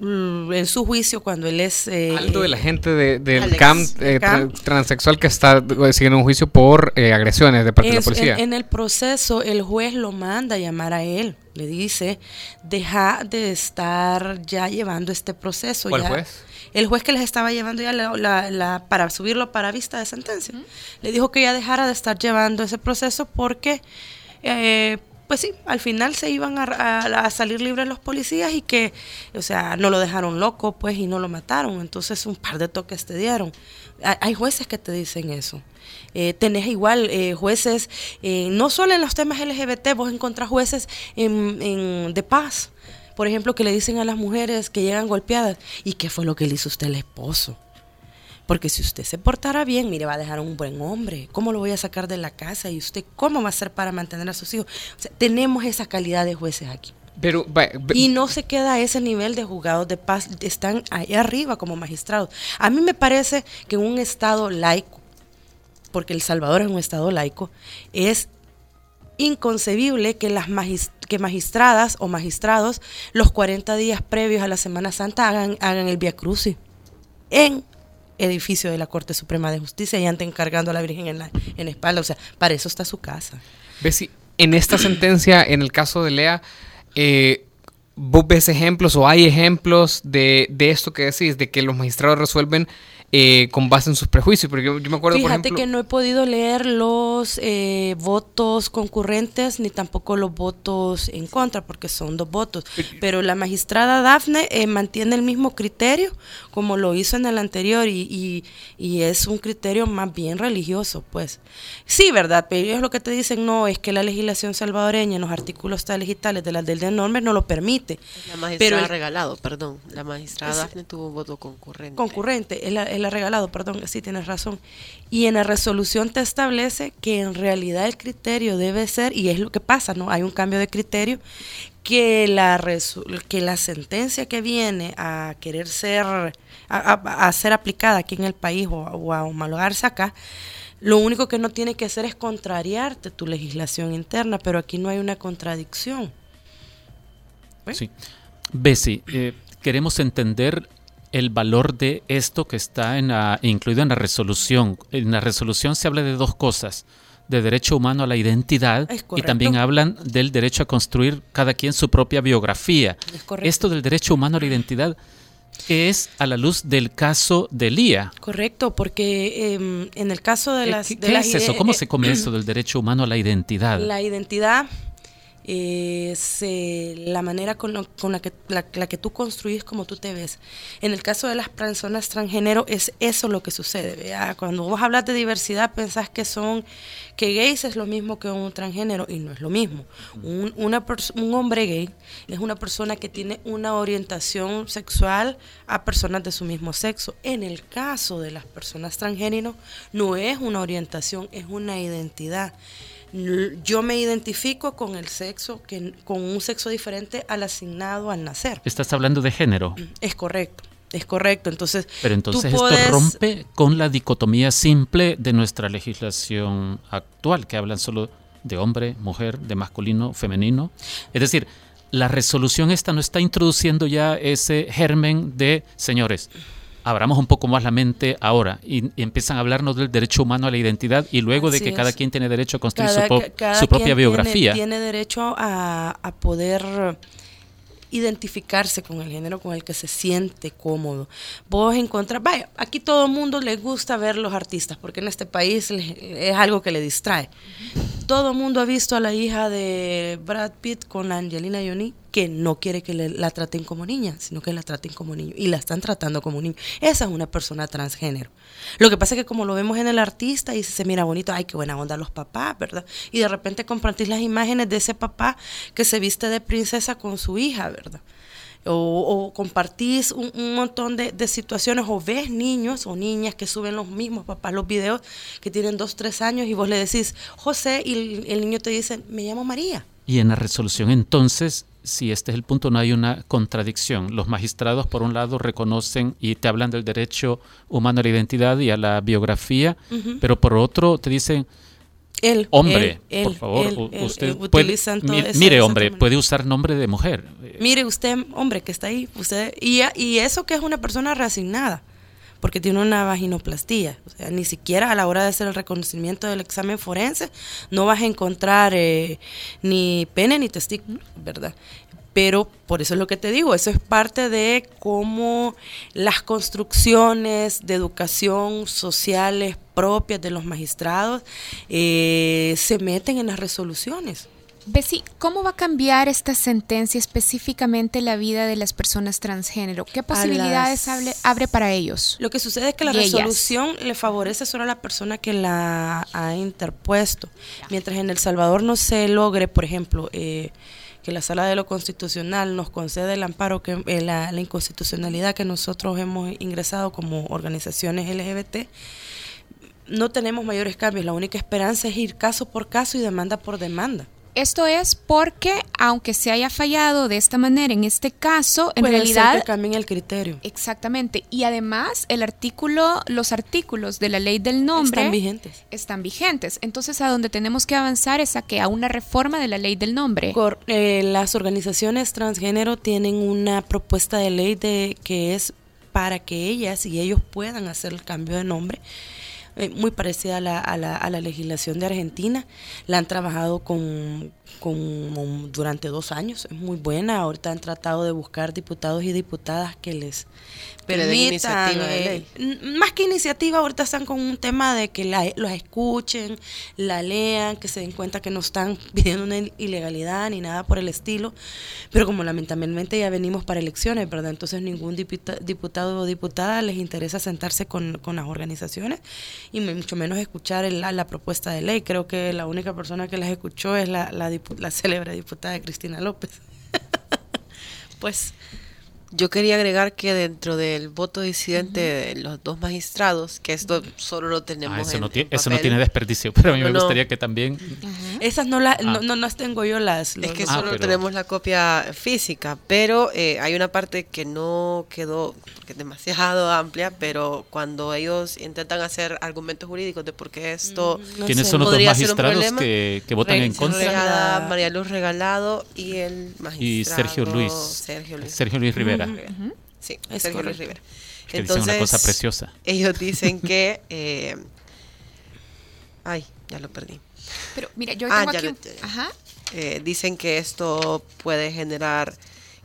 en su juicio cuando él es eh, Aldo de la gente de- del Alex, CAM, del eh, CAM. tra- transexual que está eh, siguiendo un juicio por eh, agresiones de parte de la policía. En, en el proceso, el juez lo manda a llamar a él. Le dice, deja de estar ya llevando este proceso. ¿Cuál ya". juez? El juez que les estaba llevando ya la, la- la- para subirlo para vista de sentencia. Le dijo que ya dejara de estar llevando ese proceso porque, eh, pues sí, al final se iban a, salir libres los policías y que, o sea, no lo dejaron loco, pues, y no lo mataron. Entonces, un par de toques te dieron. Hay- jueces que te dicen eso. Eh, tenés igual eh, jueces, eh, no solo en los temas LGBT, vos encontrás jueces en- de paz, por ejemplo, que le dicen a las mujeres que llegan golpeadas, ¿y qué fue lo que le hizo usted al esposo? Porque si usted se portara bien, mire, va a dejar un buen hombre. ¿Cómo lo voy a sacar de la casa? ¿Y usted cómo va a hacer para mantener a sus hijos? O sea, tenemos esa calidad de jueces aquí. Pero, Y no se queda a ese nivel de juzgados de paz, están ahí arriba como magistrados. A mí me parece que en un estado laico, porque El Salvador es un estado laico, es inconcebible que las magis- que magistradas o magistrados los 40 días previos a la Semana Santa hagan, hagan el Via Crucis en edificio de la Corte Suprema de Justicia y anden cargando a la Virgen en la, en espalda. O sea, para eso está su casa. ves si en esta sentencia, en el caso de Lea, eh, vos ves ejemplos o hay ejemplos de, de esto que decís, de que los magistrados resuelven eh, con base en sus prejuicios. Porque yo, yo me acuerdo, por Fíjate ejemplo... que no he podido leer los eh, votos concurrentes ni tampoco los votos en contra, porque son dos votos. Pero la magistrada Dafne eh, mantiene el mismo criterio como lo hizo en el anterior y, y- y es un criterio más bien religioso, pues. Sí, ¿verdad? Pero ellos lo que te dicen no es que la legislación salvadoreña en los artículos tales y tales de las del de norme no lo permite. La magistrada Pero el- regalado, perdón. La magistrada Es- Dafne tuvo un voto concurrente. concurrente, él, ha- él ha regalado, perdón, sí tienes razón. Y en la resolución te establece que en realidad el criterio debe ser, y es lo que pasa, ¿no? Hay un cambio de criterio, que la, que la sentencia que viene a querer ser, a, a- a ser aplicada aquí en el país o, o a homologarse acá, lo único que no tiene que hacer es contrariarte tu legislación interna, pero aquí no hay una contradicción. Sí. Bessie, eh, queremos entender el valor de esto que está en la- incluido en la resolución. En la resolución se habla de dos cosas, de derecho humano a la identidad y también hablan del derecho a construir cada quien su propia biografía. Es. Esto del derecho humano a la identidad, que es a la luz del caso de Lía. Correcto, porque em, en el caso de Eh, las... ¿Qué, de qué las es eso? ¿Cómo eh, se come eso del derecho humano a la identidad? La identidad es eh, la manera con, la, que, tú construís como tú te ves. En el caso de las personas transgénero es eso lo que sucede. Cuando vos hablas de diversidad pensás que son que gays es lo mismo que un transgénero y no es lo mismo. Un, un hombre gay es una persona que tiene una orientación sexual a personas de su mismo sexo. En el caso de las personas transgénero no es una orientación, es una identidad. Yo me identifico con el sexo, que, con un sexo diferente al asignado al nacer. Estás hablando de género, Es correcto, es correcto. Entonces, pero tú entonces esto rompe con la dicotomía simple de nuestra legislación actual, que hablan solo de hombre, mujer, de masculino, femenino. Es decir, la resolución esta no está introduciendo ya ese germen de, señores, abramos un poco más la mente ahora y, y empiezan a hablarnos del derecho humano a la identidad y luego de que cada quien tiene derecho a construir Cada- su, cada su propia quien biografía. Tiene, tiene derecho a, a poder identificarse con el género con el que se siente cómodo. Vos encontrás, vaya, aquí todo el mundo le gusta ver los artistas, porque en este país es algo que le distrae. Todo el mundo ha visto a la hija de Brad Pitt con Angelina Jolie que no quiere que la traten como niña, sino que la traten como niño y la están tratando como niño. Esa es una persona transgénero. Lo que pasa es que como lo vemos en el artista y se mira bonito, ay, qué buena onda los papás, ¿verdad? Y de repente compartís las imágenes de ese papá que se viste de princesa con su hija, ¿verdad? O, o compartís un, un montón de, de situaciones o ves niños o niñas que suben los mismos papás los videos que tienen dos, tres años y vos le decís José y el, el niño te dice, me llamo María. Y en la resolución entonces, si este es el punto, no hay una contradicción. Los magistrados, por un lado, reconocen y te hablan del derecho humano a la identidad y a la biografía, pero por otro te dicen, Él, hombre, él, por él, favor, él, usted puede, mire, esa hombre, puede usar nombre de mujer. Mire usted, hombre, que está ahí, usted y, y eso que es una persona reasignada, porque tiene una vaginoplastía, o sea, ni siquiera a la hora de hacer el reconocimiento del examen forense no vas a encontrar eh, ni pene ni testículo, ¿verdad? Pero por eso es lo que te digo, eso es parte de cómo las construcciones de educación sociales propias de los magistrados eh, se meten en las resoluciones. Bessie, ¿cómo va a cambiar esta sentencia específicamente la vida de las personas transgénero? ¿Qué posibilidades las- abre para ellos? Lo que sucede es que la ellas. resolución le favorece solo a la persona que la ha interpuesto. Mientras en El Salvador no se logre, por ejemplo, eh, que la Sala de lo Constitucional nos concede el amparo, que eh, la, la inconstitucionalidad que nosotros hemos ingresado como organizaciones LGBT, no tenemos mayores cambios. La única esperanza es ir caso por caso y demanda por demanda. Esto es porque, aunque se haya fallado de esta manera en este caso, en Puede ser realidad que cambien el criterio. Exactamente. Y además, el artículo, los artículos de la ley del nombre Están vigentes. están vigentes. Entonces, a donde tenemos que avanzar es a que a una reforma de la ley del nombre. Eh, las organizaciones transgénero tienen una propuesta de ley de que es para que ellas y ellos puedan hacer el cambio de nombre. Eh, muy parecida a la, a, la, a la legislación de Argentina. La han trabajado con, con- durante dos años, es muy buena. Ahorita han tratado de buscar diputados y diputadas que les permitan, eh, más que iniciativa, ahorita están con un tema de que la, los escuchen, la lean, que se den cuenta que no están pidiendo una ilegalidad ni nada por el estilo. Pero como lamentablemente ya venimos para elecciones, ¿verdad? Entonces ningún diputa- diputado o diputada les interesa sentarse con, con las organizaciones y mucho menos escuchar el- la, la propuesta de ley. Creo que la única persona que las escuchó es la, la, dipu- la célebre diputada Cristina López. pues Yo quería agregar que dentro del voto disidente de los dos magistrados, que esto solo lo tenemos Ah, eso, en, no, tie- en eso no papel. tiene desperdicio, pero a mí No, me no. gustaría que también... esas no las Ah. no, no, no tengo yo las. Es los- que Ah, solo pero- tenemos la copia física, pero eh, hay una parte que no quedó, que es demasiado amplia, pero cuando ellos intentan hacer argumentos jurídicos de por qué esto no ¿Quiénes sé. son los dos podría ser un magistrados problema, que, que votan Re- en contra? Regalada, María Luz Regalado y el magistrado Y Sergio Luis. Sergio Luis. Sergio Luis Rivera. Sí, Es Sergio Luis. Que dicen una cosa preciosa. Ellos dicen que... eh, ay, ya lo perdí. Pero mira, yo Ah, tengo ya aquí lo- un- ya, ya. Ajá. Eh, dicen que esto puede generar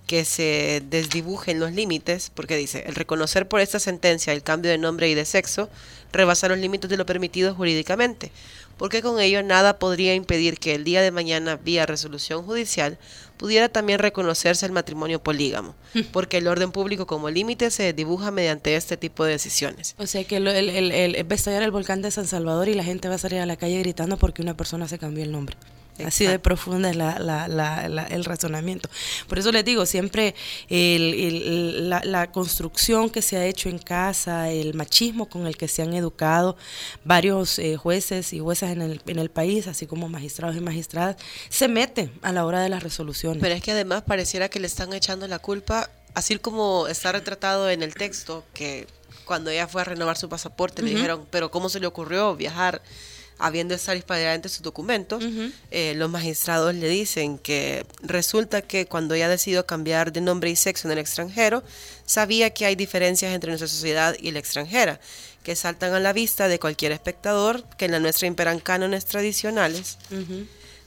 que se desdibujen los límites, porque dice, el reconocer por esta sentencia el cambio de nombre y de sexo rebasa los límites de lo permitido jurídicamente, porque con ello nada podría impedir que el día de mañana, vía resolución judicial, pudiera también reconocerse el matrimonio polígamo, porque el orden público como límite se dibuja mediante este tipo de decisiones. O sea que el, el, el, el- va a estallar el volcán de San Salvador y la gente va a salir a la calle gritando porque una persona se cambió el nombre. Así de profunda es la, la- la- la- el razonamiento. Por eso les digo, siempre el- el- la, la construcción que se ha hecho en casa, el machismo con el que se han educado varios eh, jueces y juezas en el, en el país, así como magistrados y magistradas, se mete a la hora de las resoluciones. Pero es que además pareciera que le están echando la culpa, así como está retratado en el texto, que cuando ella fue a renovar su pasaporte le dijeron, pero ¿cómo se le ocurrió viajar habiendo estar adelante sus documentos? Eh, los magistrados le dicen que resulta que cuando ella decidió cambiar de nombre y sexo en el extranjero, sabía que hay diferencias entre nuestra sociedad y la extranjera, que saltan a la vista de cualquier espectador, que en la nuestra imperan cánones tradicionales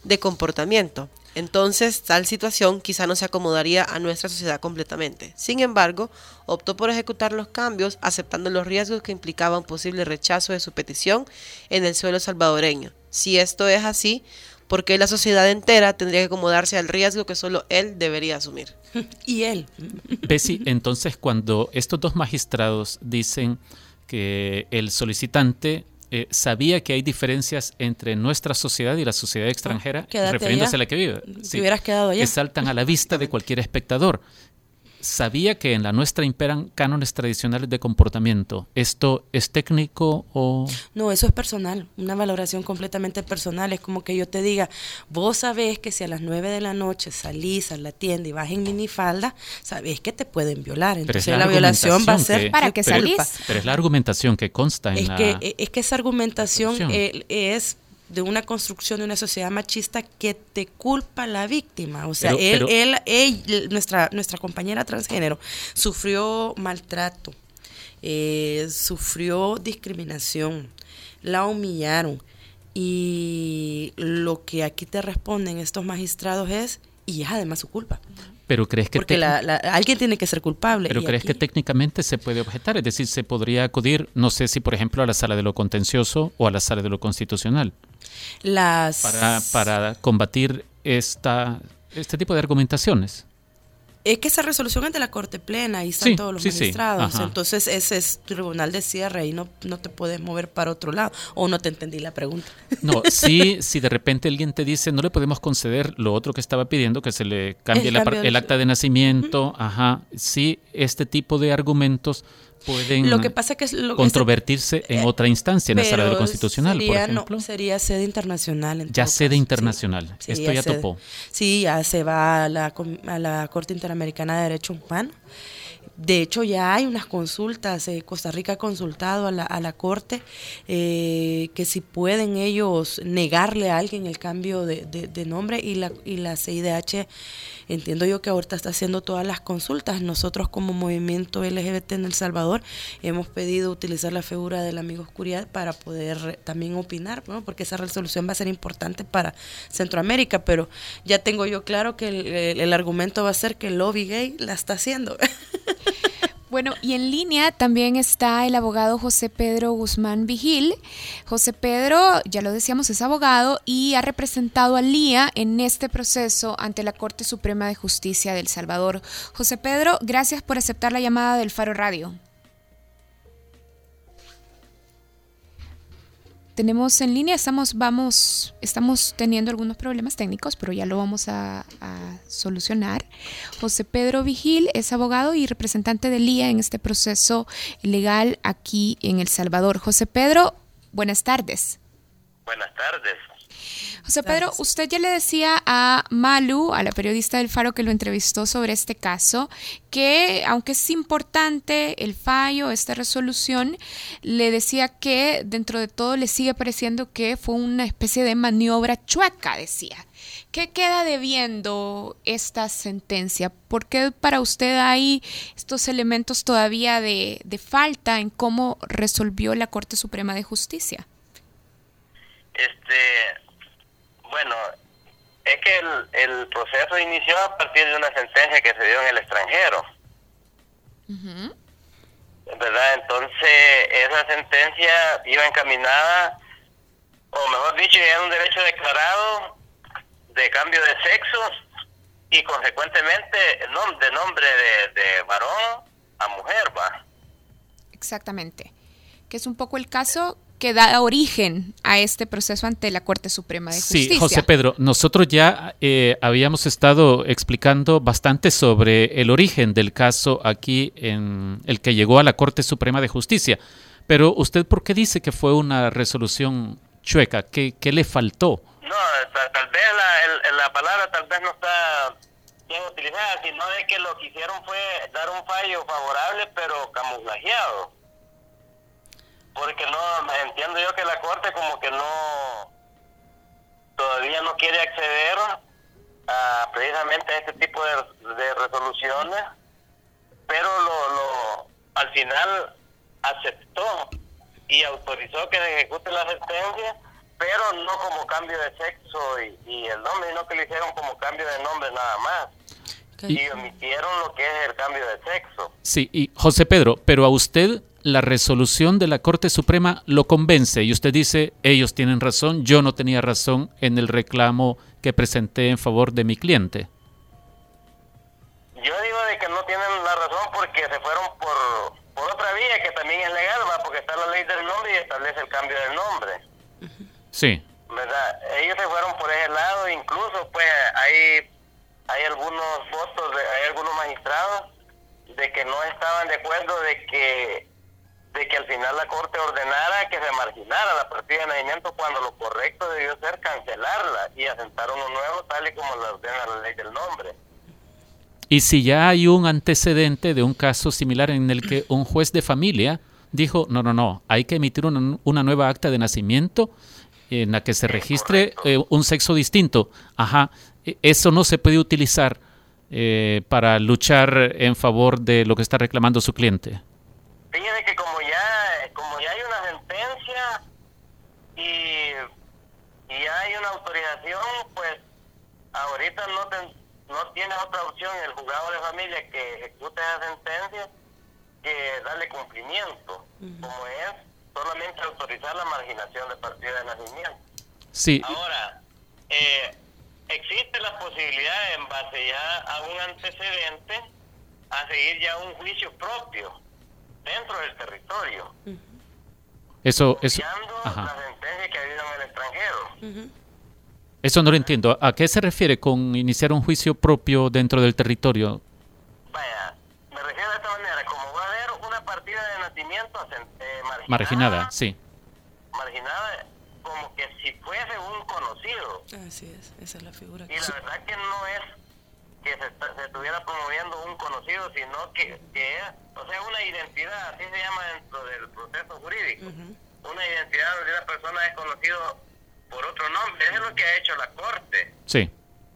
de comportamiento. Entonces, tal situación quizá no se acomodaría a nuestra sociedad completamente. Sin embargo, optó por ejecutar los cambios aceptando los riesgos que implicaba un posible rechazo de su petición en el suelo salvadoreño. Si esto es así, ¿por qué la sociedad entera tendría que acomodarse al riesgo que solo él debería asumir? Y él. Bessie, entonces cuando estos dos magistrados dicen que el solicitante eh, sabía que hay diferencias entre nuestra sociedad y la sociedad extranjera, quédate refiriéndose allá. a la que vive, Te hubieras quedado allá. que saltan a la vista de cualquier espectador. Sabía que en la nuestra imperan cánones tradicionales de comportamiento. ¿Esto es técnico o...? No, eso es personal, una valoración completamente personal. Es como que yo te diga, vos sabés que si a las 9 de la noche salís a la tienda y vas en minifalda, sabés que te pueden violar. Entonces la, violación va a ser que- ¿Para pero- salís? Pero es la argumentación que consta en Es la... que, e, es que esa argumentación eh, es de una construcción de una sociedad machista que te culpa a la víctima. O sea, Pero- él, pero- él, él- nuestra, nuestra compañera transgénero sufrió maltrato, eh, sufrió discriminación, la humillaron. Y lo que aquí te responden estos magistrados es, y es además su culpa. Pero crees que... Porque tec- la- la- alguien tiene que ser culpable. Pero crees que técnicamente se puede objetar, es decir, se podría acudir, no sé si por ejemplo a la sala de lo contencioso o a la sala de lo constitucional, las para, para combatir esta, este tipo de argumentaciones. Es que esa resolución es de la Corte Plena y están Sí, todos los sí, magistrados. Entonces ese es tribunal de cierre y no, no te puedes mover para otro lado. O no te entendí la pregunta. No, sí, si de repente alguien te dice no le podemos conceder lo otro que estaba pidiendo, que se le cambie El la par- cambio de- el acta de nacimiento, ajá, sí, este tipo de argumentos pueden Lo que pasa que es lo que controvertirse en eh, otra instancia, en la sala de lo constitucional, por sería, no, ejemplo. sería sede internacional. Ya sede sí. internacional, esto ya sede. topó. Sí, ya se va a la, a la Corte Interamericana de Derechos Humanos. De hecho, ya hay unas consultas. eh, Costa Rica ha consultado a la, a la Corte eh, que si pueden ellos negarle a alguien el cambio de, de- de nombre y la, y la CIDH, entiendo yo que ahorita está haciendo todas las consultas. Nosotros como movimiento LGBT en El Salvador hemos pedido utilizar la figura del amigo oscuridad para poder eh, también opinar, ¿no? porque esa resolución va a ser importante para Centroamérica, pero ya tengo yo claro que el, argumento va a ser que el lobby gay la está haciendo. Bueno, y en línea también está el abogado José Pedro Guzmán Vigil. José Pedro, ya lo decíamos, es abogado y ha representado al LIA en este proceso ante la Corte Suprema de Justicia de El Salvador. José Pedro, gracias por aceptar la llamada del Faro Radio. Tenemos en línea, estamos, vamos, estamos teniendo algunos problemas técnicos, pero ya lo vamos a, solucionar. José Pedro Vigil es abogado y representante del IA en este proceso legal aquí en El Salvador. José Pedro, buenas tardes. Buenas tardes. José Pedro, usted ya le decía a Malu, a la periodista del Faro que lo entrevistó sobre este caso, que aunque es importante el fallo, esta resolución, le decía que dentro de todo le sigue pareciendo que fue una especie de maniobra chueca, decía. ¿Qué queda debiendo esta sentencia? ¿Por qué para usted hay estos elementos todavía de, de falta en cómo resolvió la Corte Suprema de Justicia? Este, bueno, es que el, el proceso inició a partir de una sentencia que se dio en el extranjero. ¿Verdad? Entonces, esa sentencia iba encaminada, o mejor dicho, era un derecho declarado de cambio de sexo y consecuentemente nom- de nombre de, de varón a mujer, va. Exactamente. Que es un poco el caso que da origen a este proceso ante la Corte Suprema de Justicia. Sí, José Pedro, nosotros ya eh, habíamos estado explicando bastante sobre el origen del caso aquí en el que llegó a la Corte Suprema de Justicia. Pero usted, ¿por qué dice que fue una resolución chueca? ¿Qué, qué le faltó? No, tal, tal vez la, el- la palabra tal vez no está bien utilizada, sino de que lo que hicieron fue dar un fallo favorable pero camuflajeado. Porque no, entiendo yo que la Corte como que no, todavía no quiere acceder a precisamente a este tipo de, de resoluciones, pero lo, lo, al final aceptó y autorizó que se ejecute la sentencia, pero no como cambio de sexo y, y el nombre, sino que lo hicieron como cambio de nombre nada más. Y- Y omitieron lo que es el cambio de sexo. Sí, y José Pedro, pero a usted la resolución de la Corte Suprema lo convence y usted dice, ellos tienen razón, yo no tenía razón en el reclamo que presenté en favor de mi cliente. Yo digo de que no tienen la razón porque se fueron por, por otra vía que también es legal, ¿va? porque está la ley del nombre y establece el cambio del nombre. Sí. ¿verdad? Ellos se fueron por ese lado, incluso pues hay, hay algunos votos, de, hay algunos magistrados de que no estaban de acuerdo de que de que al final la corte ordenara que se marginara la partida de nacimiento cuando lo correcto debió ser cancelarla y asentar uno nuevo tal y como lo ordena la ley del nombre. Y si ya hay un antecedente de un caso similar en el que un juez de familia dijo, no, no, no, hay que emitir una, una nueva acta de nacimiento en la que se registre eh, un sexo distinto. Ajá, e- eso no se puede utilizar eh, para luchar en favor de lo que está reclamando su cliente. Fíjese que como ya, como ya hay una sentencia y, y ya hay una autorización, pues ahorita no, ten- no tiene otra opción el juzgado de familia que ejecute esa sentencia que darle cumplimiento, como es solamente autorizar la marginación de partida de nacimiento. Sí, Ahora, eh, existe la posibilidad, en base ya a un antecedente, a seguir ya un juicio propio dentro del territorio, eso, eso, ajá. la sentencia que ha habido en el extranjero. Eso no lo entiendo. ¿A qué se refiere con iniciar un juicio propio dentro del territorio? Vaya, me refiero de esta manera, como va a haber una partida de nacimiento eh, marginada, Marginada, sí. marginada, como que si fuese un conocido, Así es, esa es la figura. y la verdad que no es que se, está- se estuviera promoviendo un conocido, sino que, que es, o sea, una identidad, así se llama dentro del proceso jurídico, una identidad donde una persona es conocido por otro nombre, eso es lo que ha hecho la Corte Sí.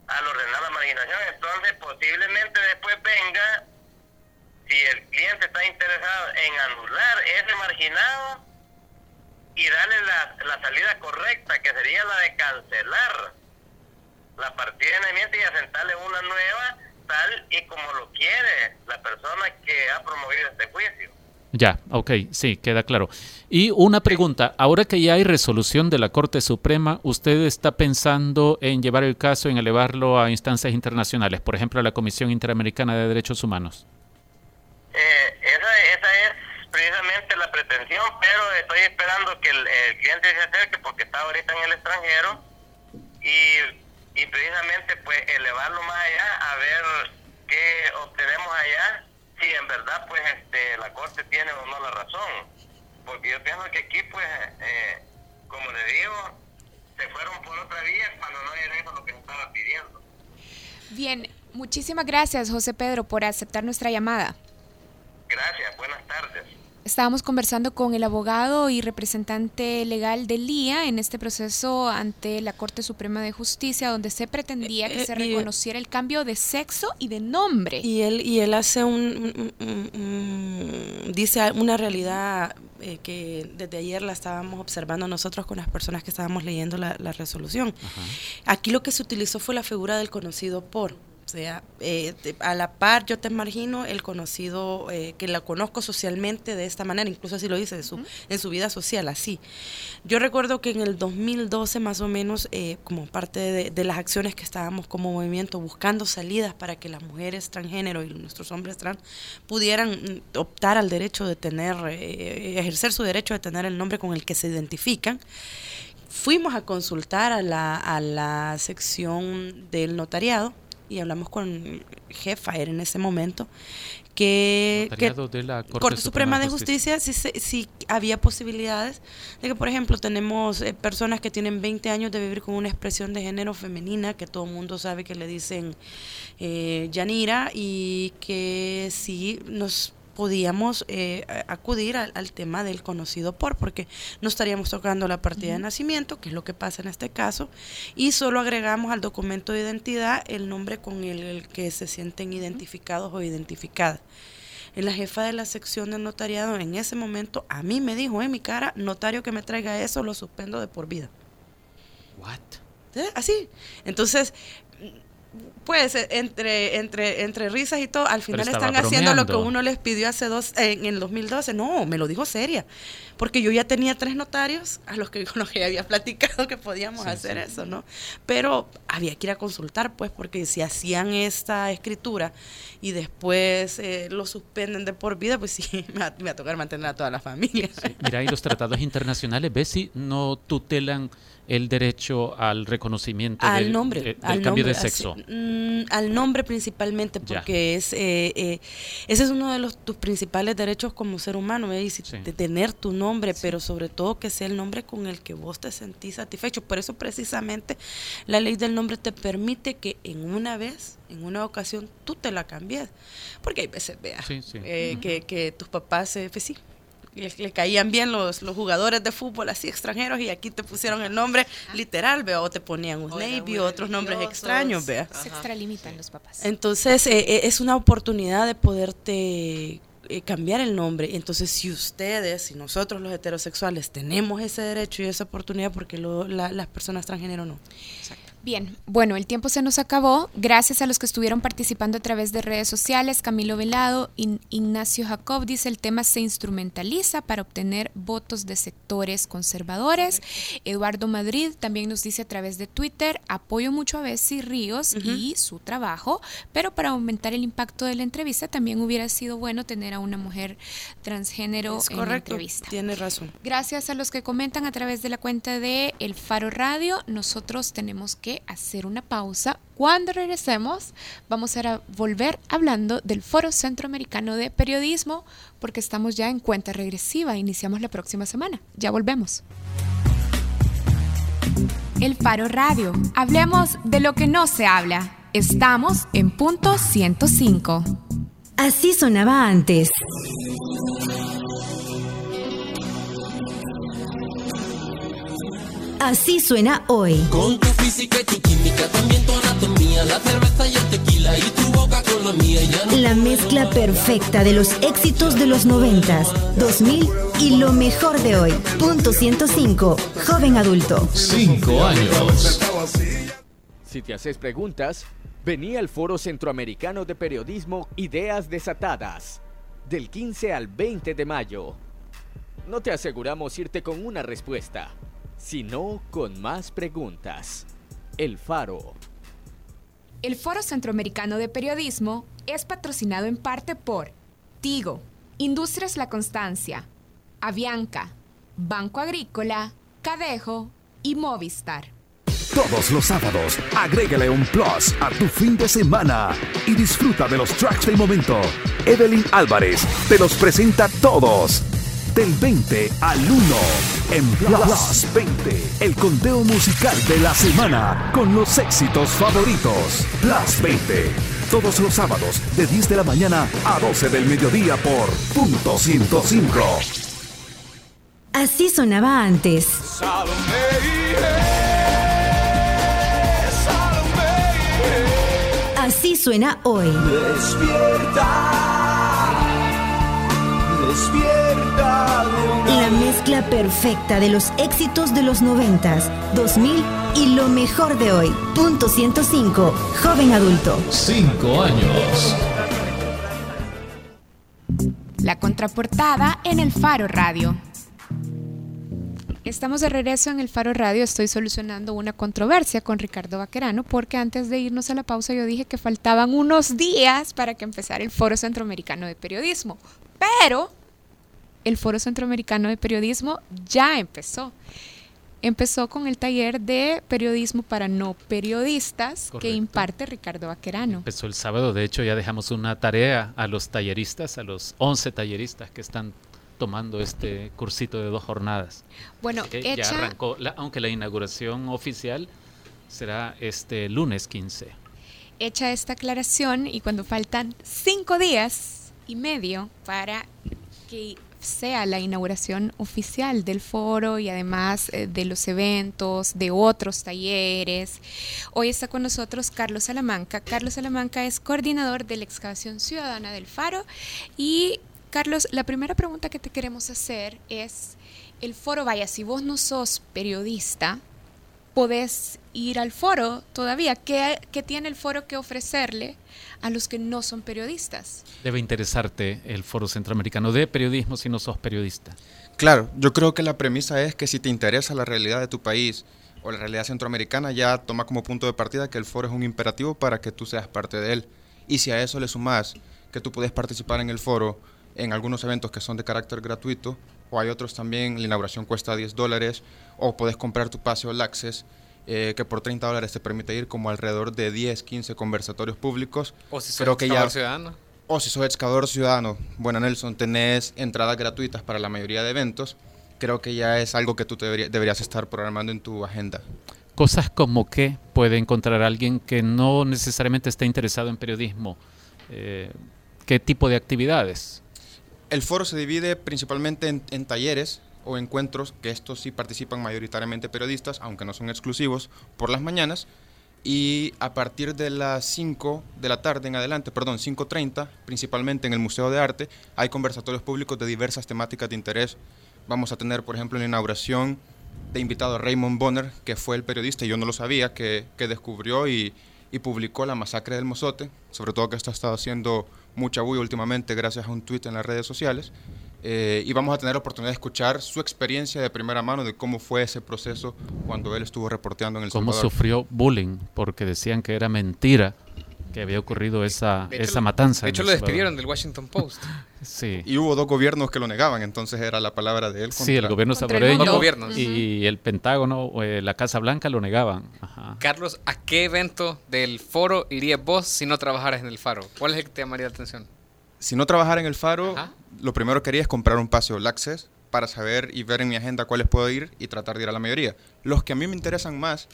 al ordenar la marginación, entonces posiblemente después venga, si el cliente está interesado en anular ese marginado y darle la, la salida correcta, que sería la de cancelar la partida de nacimiento y asentarle una nueva, tal y como lo quiere la persona que ha promovido este juicio. Ya, ok, sí, queda claro. Y una pregunta, ahora que ya hay resolución de la Corte Suprema, ¿usted está pensando en llevar el caso, en elevarlo a instancias internacionales, por ejemplo, a la Comisión Interamericana de Derechos Humanos? Eh, esa, esa es precisamente la pretensión, pero estoy esperando que el, el cliente se acerque porque está ahorita en el extranjero y, y precisamente pues elevarlo más allá a ver qué obtenemos allá, si en verdad pues este la corte tiene o no la razón, porque yo pienso que aquí pues eh, como le digo se fueron por otra vía cuando no era eso lo que se estaba pidiendo. Bien, muchísimas gracias José Pedro por aceptar nuestra llamada. Gracias, buenas tardes. Estábamos conversando con el abogado y representante legal de LIA en este proceso ante la Corte Suprema de Justicia, donde se pretendía que Eh, se eh, y- reconociera el cambio de sexo y de nombre. Y él, y él hace un, un- un- un- dice una realidad eh, que desde ayer la estábamos observando nosotros con las personas que estábamos leyendo la, la resolución. Aquí lo que se utilizó fue la figura del conocido por. O sea, eh, a la par yo te margino el conocido, eh, que la conozco socialmente de esta manera, incluso así lo dice, de su, en su vida social, así. Yo recuerdo que en el 2012 más o menos, eh, como parte de, de las acciones que estábamos como movimiento buscando salidas para que las mujeres transgénero y nuestros hombres trans pudieran mm, optar al derecho de tener, eh, ejercer su derecho de tener el nombre con el que se identifican, fuimos a consultar a la, a la sección del notariado y hablamos con jefa era en ese momento que, que de la Corte Corte Suprema Suprema de Justicia. Si, si había posibilidades de que por ejemplo tenemos eh, personas que tienen 20 años de vivir con una expresión de género femenina que todo el mundo sabe que le dicen eh, Yanira y que sí nos podíamos eh, acudir al, al tema del conocido por, porque no estaríamos tocando la partida de nacimiento, que es lo que pasa en este caso, y solo agregamos al documento de identidad el nombre con el, el que se sienten identificados o identificadas. La jefa de la sección de notariado en ese momento a mí me dijo en mi cara, notario que me traiga eso, lo suspendo de por vida. What? Así. Entonces, pues eh, entre entre entre risas y todo, al final están haciendo lo que uno les pidió hace dos en el 2012. No, me lo dijo seria, porque yo ya tenía tres notarios a los que con los que había platicado que podíamos Sí, hacer sí. eso, ¿no? Pero había que ir a consultar, pues, porque si hacían esta escritura y después eh, lo suspenden de por vida, pues sí, me va, me va a tocar mantener a toda la familia. Mira, y los tratados internacionales, ¿ves si no tutelan el derecho al reconocimiento al nombre, de- del al cambio nombre, de sexo? así, mm, al nombre principalmente, Ya. porque es eh, eh, ese es uno de los tus principales derechos como ser humano, ¿me dice? Sí. de tener tu nombre, pero sobre todo que sea el nombre con el que vos te sentís satisfecho. Por eso precisamente la ley del nombre te permite que en una vez, en una ocasión, tú te la cambies, porque hay veces, vea, Sí, sí. eh, que, que tus papás, eh, pues sí, le, le caían bien los, los jugadores de fútbol así extranjeros y aquí te pusieron el nombre literal, vea, o te ponían un Navy o otros nombres extraños, vea. Se extralimitan los papás. Entonces, eh, eh, es una oportunidad de poderte eh, cambiar el nombre. Entonces, si ustedes, si nosotros los heterosexuales tenemos ese derecho y esa oportunidad, porque lo- la- las personas transgénero no. Bien, bueno, el tiempo se nos acabó. Gracias a los que estuvieron participando a través de redes sociales. Camilo Velado, In- Ignacio Jacob dice el tema se instrumentaliza para obtener votos de sectores conservadores. Eduardo Madrid también nos dice a través de Twitter, apoyo mucho a Bessie Ríos y su trabajo, pero para aumentar el impacto de la entrevista también hubiera sido bueno tener a una mujer transgénero Es en la entrevista. tiene razón. Gracias a los que comentan a través de la cuenta de El Faro Radio. Nosotros tenemos que hacer una pausa. Cuando regresemos, vamos a volver hablando del Foro Centroamericano de Periodismo, porque estamos ya en cuenta regresiva. Iniciamos la próxima semana. Ya volvemos. El Faro Radio. Hablemos de lo que no se habla. Estamos en punto 105. Así sonaba antes. Así suena hoy. Con tu física y tu química, también tu anatomía, la cerveza y el tequila y tu boca con la mía. Ya no La mezcla perfecta de los éxitos de los noventas, 2000 y lo mejor de hoy. Punto 105. Joven adulto. Cinco años. Si te haces preguntas, vení al Foro Centroamericano de Periodismo Ideas Desatadas, del 15 al 20 de mayo. No te aseguramos irte con una respuesta, sino con más preguntas. El Faro. El Foro Centroamericano de Periodismo es patrocinado en parte por Tigo, Industrias La Constancia, Avianca, Banco Agrícola, Cadejo y Movistar. Todos los sábados, agrégale un plus a tu fin de semana y disfruta de los tracks del momento. Evelyn Álvarez te los presenta todos. Del 20 al 1 en Plus 20, el conteo musical de la semana con los éxitos favoritos. Plus 20, todos los sábados de 10 de la mañana a 12 del mediodía por punto 105. Así sonaba antes. Así suena hoy. Despierta, despierta. La mezcla perfecta de los éxitos de los 90, 2000 y lo mejor de hoy. Punto 105, joven adulto. Cinco años. La contraportada en el Faro Radio. Estamos de regreso en el Faro Radio. Estoy solucionando una controversia con Ricardo Vaquerano porque antes de irnos a la pausa yo dije que faltaban unos días para que empezara el Foro Centroamericano de Periodismo. Pero el Foro Centroamericano de Periodismo ya empezó. Empezó con el taller de periodismo para no periodistas que imparte Ricardo Vaquerano. Empezó el sábado, de hecho ya dejamos una tarea a los talleristas, a los 11 talleristas que están tomando este cursito de dos jornadas. Bueno, que ya hecha- arrancó, la- aunque la inauguración oficial será este lunes 15. hecha esta aclaración y cuando faltan cinco días y medio para que sea la inauguración oficial del foro y además eh, de los eventos, de otros talleres. Hoy está con nosotros Carlos Salamanca. Carlos Salamanca es coordinador de la excavación ciudadana del faro y Carlos, la primera pregunta que te queremos hacer es, el foro, vaya, si vos no sos periodista, podés ir al foro todavía. ¿Qué, qué tiene el foro que ofrecerle a los que no son periodistas? Debe interesarte el Foro Centroamericano de Periodismo si no sos periodista. Claro, yo creo que la premisa es que si te interesa la realidad de tu país o la realidad centroamericana, ya toma como punto de partida que el foro es un imperativo para que tú seas parte de él. Y si a eso le sumas que tú puedes participar en el foro en algunos eventos que son de carácter gratuito, o hay otros también, la inauguración cuesta 10 dólares, o puedes comprar tu pase All Access, eh, que por 30 dólares te permite ir como alrededor de 10, 15 conversatorios públicos. O si sos que ya- ciudadano. o si sos excavador ciudadano, bueno Nelson, tenés entradas gratuitas para la mayoría de eventos, creo que ya es algo que tú debería- deberías estar programando en tu agenda. Cosas como que puede encontrar alguien que no necesariamente esté interesado en periodismo. Eh, ¿Qué tipo de actividades? El foro se divide principalmente en, talleres o encuentros, que estos sí participan mayoritariamente periodistas, aunque no son exclusivos, por las mañanas. Y a partir de las 5 de la tarde en adelante, perdón, 5.30, principalmente en el Museo de Arte, hay conversatorios públicos de diversas temáticas de interés. Vamos a tener, por ejemplo, la inauguración de invitado a Raymond Bonner, que fue el periodista, y yo no lo sabía, que, que descubrió y, y publicó la masacre del Mozote, sobre todo que esto ha estado haciendo mucha bulla últimamente gracias a un tuit en las redes sociales. Eh, y vamos a tener la oportunidad de escuchar su experiencia de primera mano de cómo fue ese proceso cuando él estuvo reporteando en El ¿Cómo Salvador. sufrió bullying? Porque decían que era mentira que había ocurrido esa, De hecho, esa matanza. De hecho, lo Salvador. despidieron del Washington Post. Sí. Y hubo dos gobiernos que lo negaban, entonces era la palabra de él. Sí, el contra- gobierno Contra el salvadoreño y el Pentágono, eh, la Casa Blanca lo negaban. Ajá. Carlos, ¿a qué evento del foro irías vos si no trabajaras en el faro? ¿Cuál es el que te llamaría la atención? Si no trabajara en el Faro, Ajá. lo primero que haría es comprar un pase All Access para saber y ver en mi agenda cuáles puedo ir y tratar de ir a la mayoría. Los que a mí me interesan más,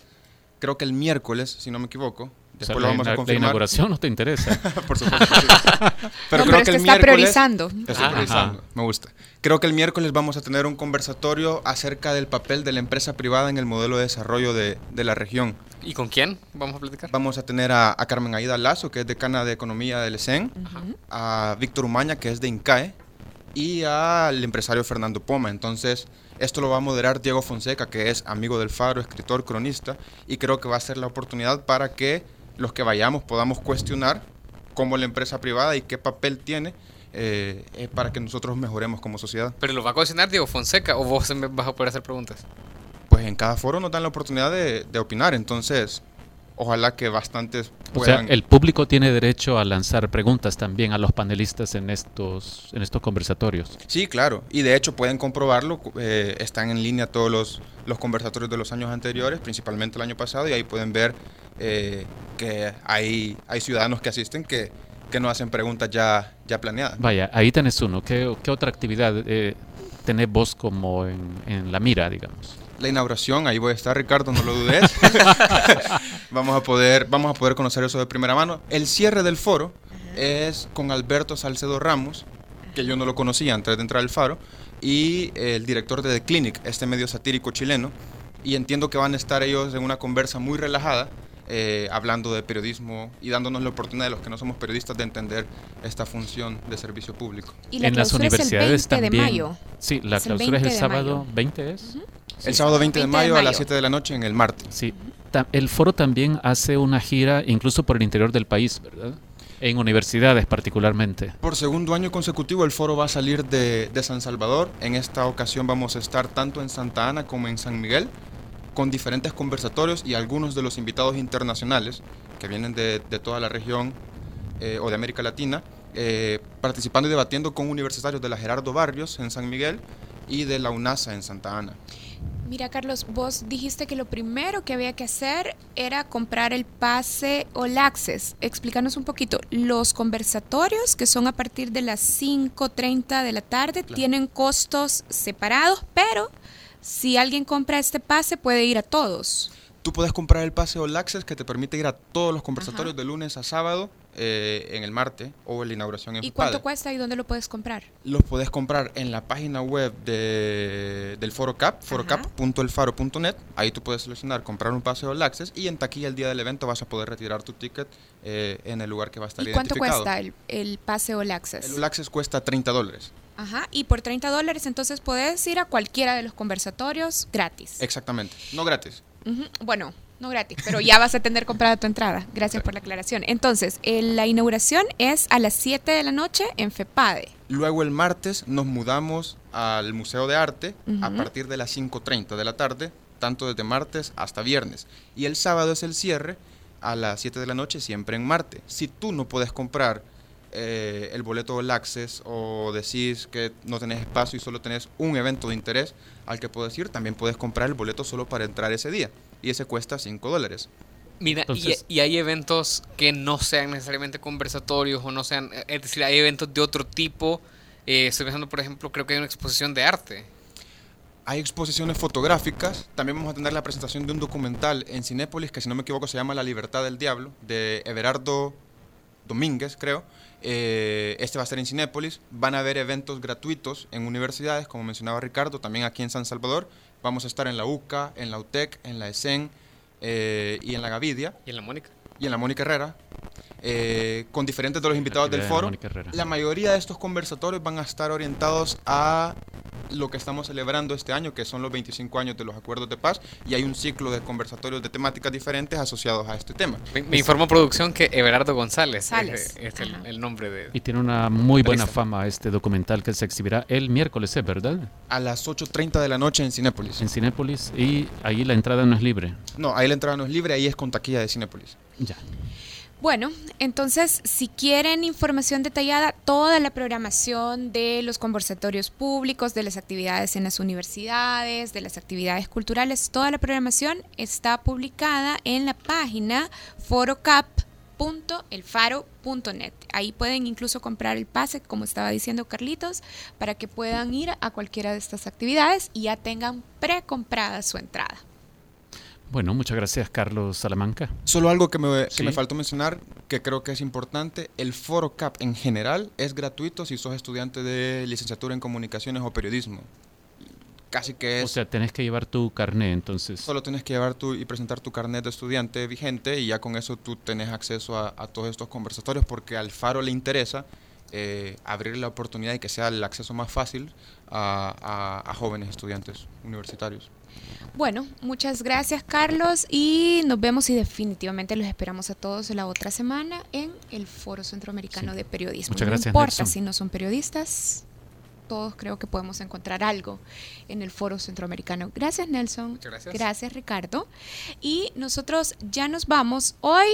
creo que el miércoles, si no me equivoco, O después sea, lo la, vamos a la confirmar. inauguración no te interesa. Por supuesto. que sí. No, pero creo es que el está miércoles- priorizando. Estoy Ajá. priorizando, me gusta. Creo que el miércoles vamos a tener un conversatorio acerca del papel de la empresa privada en el modelo de desarrollo de, de la región. ¿Y con quién vamos a platicar? Vamos a tener a, a Carmen Aida Lazo, que es decana de Economía del ESEN, a Víctor Umaña, que es de INCAE, y al empresario Fernando Poma. Entonces, esto lo va a moderar Diego Fonseca, que es amigo del Faro, escritor, cronista, y creo que va a ser la oportunidad para que los que vayamos podamos cuestionar cómo la empresa privada y qué papel tiene eh, eh, para que nosotros mejoremos como sociedad. ¿Pero lo va a cocinar Diego Fonseca o vos me vas a poder hacer preguntas? Pues en cada foro nos dan la oportunidad de, de opinar, entonces ojalá que bastantes O sea, puedan... el público tiene derecho a lanzar preguntas también a los panelistas en estos, en estos conversatorios. Sí, claro. Y de hecho pueden comprobarlo. eh, están en línea todos los, los conversatorios de los años anteriores, principalmente el año pasado, y ahí pueden ver eh, que hay, hay ciudadanos que asisten que, que no hacen preguntas ya, ya planeadas. Vaya, ahí tenés uno. ¿Qué, qué otra actividad eh, tenés vos como en, en la mira, digamos? La inauguración, ahí voy a estar, Ricardo, no lo dudes. vamos a poder, vamos a poder conocer eso de primera mano. El cierre del foro es con Alberto Salcedo Ramos, que yo no lo conocía antes de entrar al faro, y el director de The Clinic, este medio satírico chileno, y entiendo que van a estar ellos en una conversa muy relajada, eh, hablando de periodismo y dándonos la oportunidad de los que no somos periodistas de entender esta función de servicio público. Y la en las clausura es el universidades 20 de también. mayo. Sí, la Es el clausura es 20 el de sábado mayo. 20 es. El sábado 20 de 20 de mayo a las mayo. 7 de la noche en el Marte. Sí. Ta- El foro también hace una gira incluso por el interior del país, ¿verdad? En universidades particularmente. Por segundo año consecutivo el foro va a salir de, San Salvador. En esta ocasión vamos a estar tanto en Santa Ana como en San Miguel con diferentes conversatorios y algunos de los invitados internacionales que vienen de, de toda la región eh, o de América Latina, eh, participando y debatiendo con universitarios de la Gerardo Barrios en San Miguel y de la UNASA en Santa Ana. Mira, Carlos, vos dijiste que lo primero que había que hacer era comprar el pase All Access. Explícanos un poquito. Los conversatorios, que son a partir de las 5.30 de la tarde, tienen costos separados, pero si alguien compra este pase puede ir a todos. Tú puedes comprar el pase All Access que te permite ir a todos los conversatorios de lunes a sábado eh, en el Marte o en la inauguración en ¿Y cuánto cuesta y dónde lo puedes comprar? Los puedes comprar en la página web de, del Foro Cap, forocap.elfaro.net. Ahí tú puedes seleccionar comprar un pase All Access y en taquilla el día del evento vas a poder retirar tu ticket eh, en el lugar que va a estar ¿Y cuánto identificado. cuesta el, el pase All Access? El All Access cuesta 30 dólares. Ajá, y por 30 dólares entonces puedes ir a cualquiera de los conversatorios gratis. Exactamente. No gratis. Bueno, no gratis, pero ya vas a tener comprada tu entrada. Gracias por la aclaración. Entonces, eh, la inauguración es a las 7 de la noche en FEPADE. Luego el martes nos mudamos al Museo de Arte a partir de las 5.30 de la tarde, tanto desde martes hasta viernes. Y el sábado es el cierre a las 7 de la noche, siempre en Marte. Si tú no puedes comprar eh, el boleto All Access o decís que no tenés espacio y solo tenés un evento de interés al que puedes ir, también puedes comprar el boleto solo para entrar ese día. Y ese cuesta 5 dólares. Mira, y- Entonces- y, hay eventos que no sean necesariamente conversatorios o no sean, es decir, hay eventos de otro tipo. Eh, estoy pensando, por ejemplo, creo que hay una exposición de arte. Hay exposiciones fotográficas. También vamos a tener la presentación de un documental en Cinépolis que, si no me equivoco, se llama La Libertad del Diablo, de Everardo Domínguez, creo. Eh, este va a estar en Cinépolis. Van a haber eventos gratuitos en universidades, como mencionaba Ricardo, también aquí en San Salvador. Vamos a estar en la UCA, en la UTEC, en la ESEN eh, y en la Gavidia. ¿Y en la Mónica? Y en la Mónica Herrera. eh, con diferentes de los invitados del foro. La mayoría de estos conversatorios van a estar orientados a lo que estamos celebrando este año, que son los 25 años de los acuerdos de paz, y hay un ciclo de conversatorios de temáticas diferentes asociados a este tema. Me, me informó producción que Everardo González es, es el, el nombre de... Y tiene una muy buena fama este documental que se exhibirá el miércoles, ¿es verdad? A las 8.30 de la noche en Cinépolis. En Cinépolis y ahí la entrada no es libre. No, ahí la entrada no es libre, ahí es con taquilla de Cinépolis. Bueno, entonces, si quieren información detallada, toda la programación de los conversatorios públicos, de las actividades en las universidades, de las actividades culturales, toda la programación está publicada en la página forocap.elfaro.net. Ahí pueden incluso comprar el pase, como estaba diciendo Carlitos, para que puedan ir a cualquiera de estas actividades y ya tengan precomprada su entrada. Bueno, muchas gracias, Carlos Salamanca. Solo algo que me, que Sí. me faltó mencionar, que creo que es importante, el Foro CAP en general es gratuito si sos estudiante de licenciatura en comunicaciones o periodismo. Casi que es... O sea, tenés que llevar tu carné, entonces. Solo tienes que llevar tu y presentar tu carnet de estudiante vigente y ya con eso tú tenés acceso a, a todos estos conversatorios porque al Faro le interesa eh, abrir la oportunidad y que sea el acceso más fácil a, a- a jóvenes estudiantes universitarios. Bueno, muchas gracias Carlos y nos vemos y definitivamente los esperamos a todos la otra semana en el Foro Centroamericano Sí. de Periodismo. Muchas no gracias, importa Nelson. si no son periodistas, todos creo que podemos encontrar algo en el Foro Centroamericano. Gracias Nelson. Muchas gracias. Gracias Ricardo. Y nosotros ya nos vamos. Hoy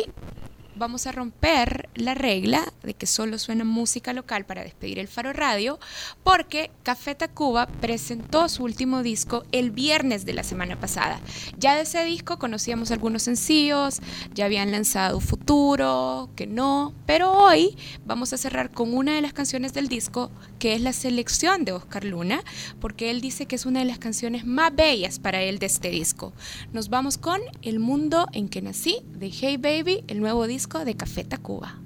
vamos a romper la regla de que solo suena música local para despedir el Faro Radio, porque Café Tacuba presentó su último disco el viernes de la semana pasada. Ya de ese disco conocíamos algunos sencillos, ya habían lanzado Futuro, que no, pero hoy vamos a cerrar con una de las canciones del disco, que es la selección de Oscar Luna, porque él dice que es una de las canciones más bellas para él de este disco. Nos vamos con El mundo en que nací de Hey Baby, el nuevo disco de Café Tacuba.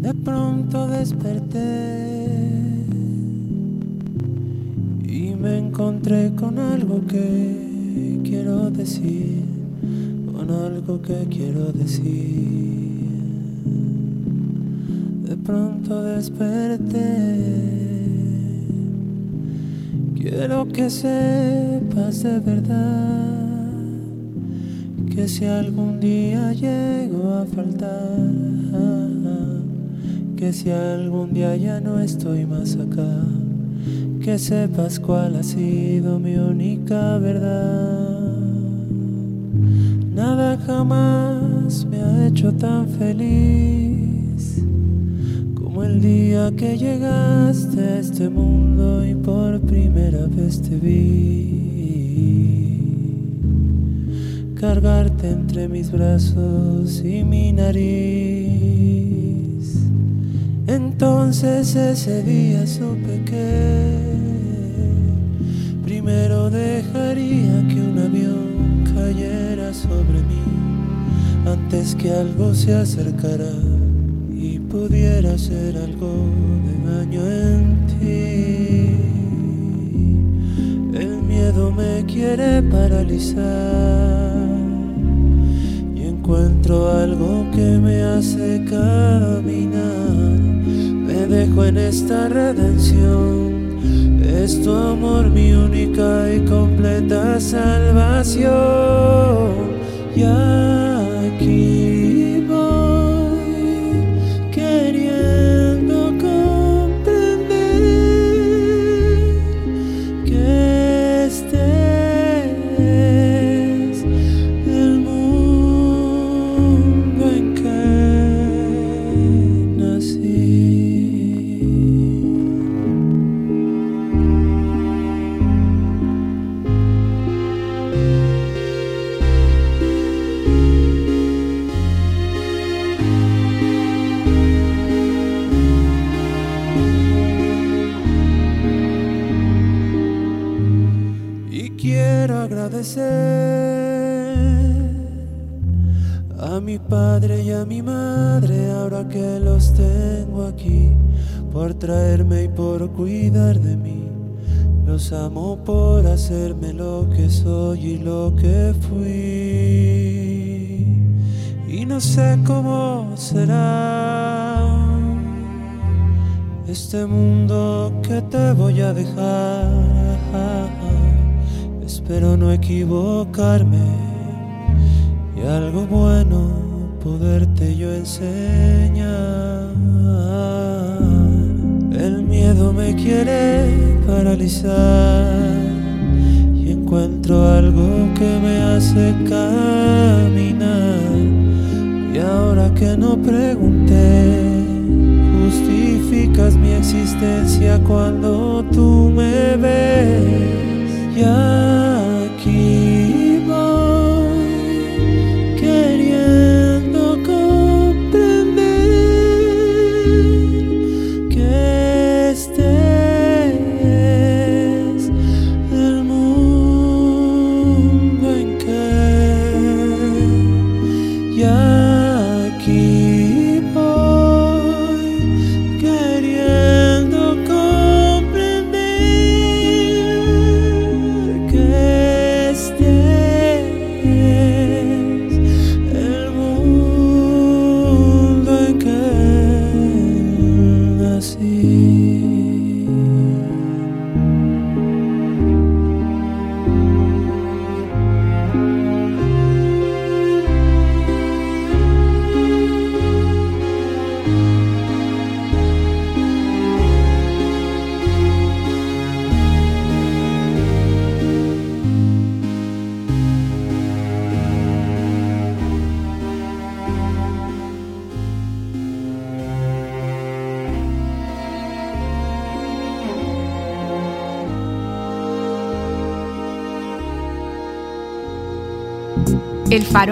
De pronto desperté y me encontré con algo que quiero decir, con algo que quiero decir pronto desperté. Quiero que sepas de verdad que si algún día llego a faltar, que si algún día ya no estoy más acá, que sepas cuál ha sido mi única verdad. Nada jamás me ha hecho tan feliz el día que llegaste a este mundo y por primera vez te vi. Cargarte entre mis brazos y mi nariz. Entonces ese día supe que primero dejaría que un avión cayera sobre mí antes que algo se acercara pudiera ser algo de daño en ti. El miedo me quiere paralizar y encuentro algo que me hace caminar. Me dejo en esta redención. Es tu amor mi única y completa salvación. Y aquí a mi padre y a mi madre ahora que los tengo aquí por traerme y por cuidar de mí. Los amo por hacerme lo que soy y lo que fui. Y no sé cómo será este mundo que te voy a dejar espero no equivocarme y algo bueno poderte yo enseñar. El miedo me quiere paralizar y encuentro algo que me hace caminar. Y ahora que no pregunté, justificas mi existencia cuando tú me ves. Y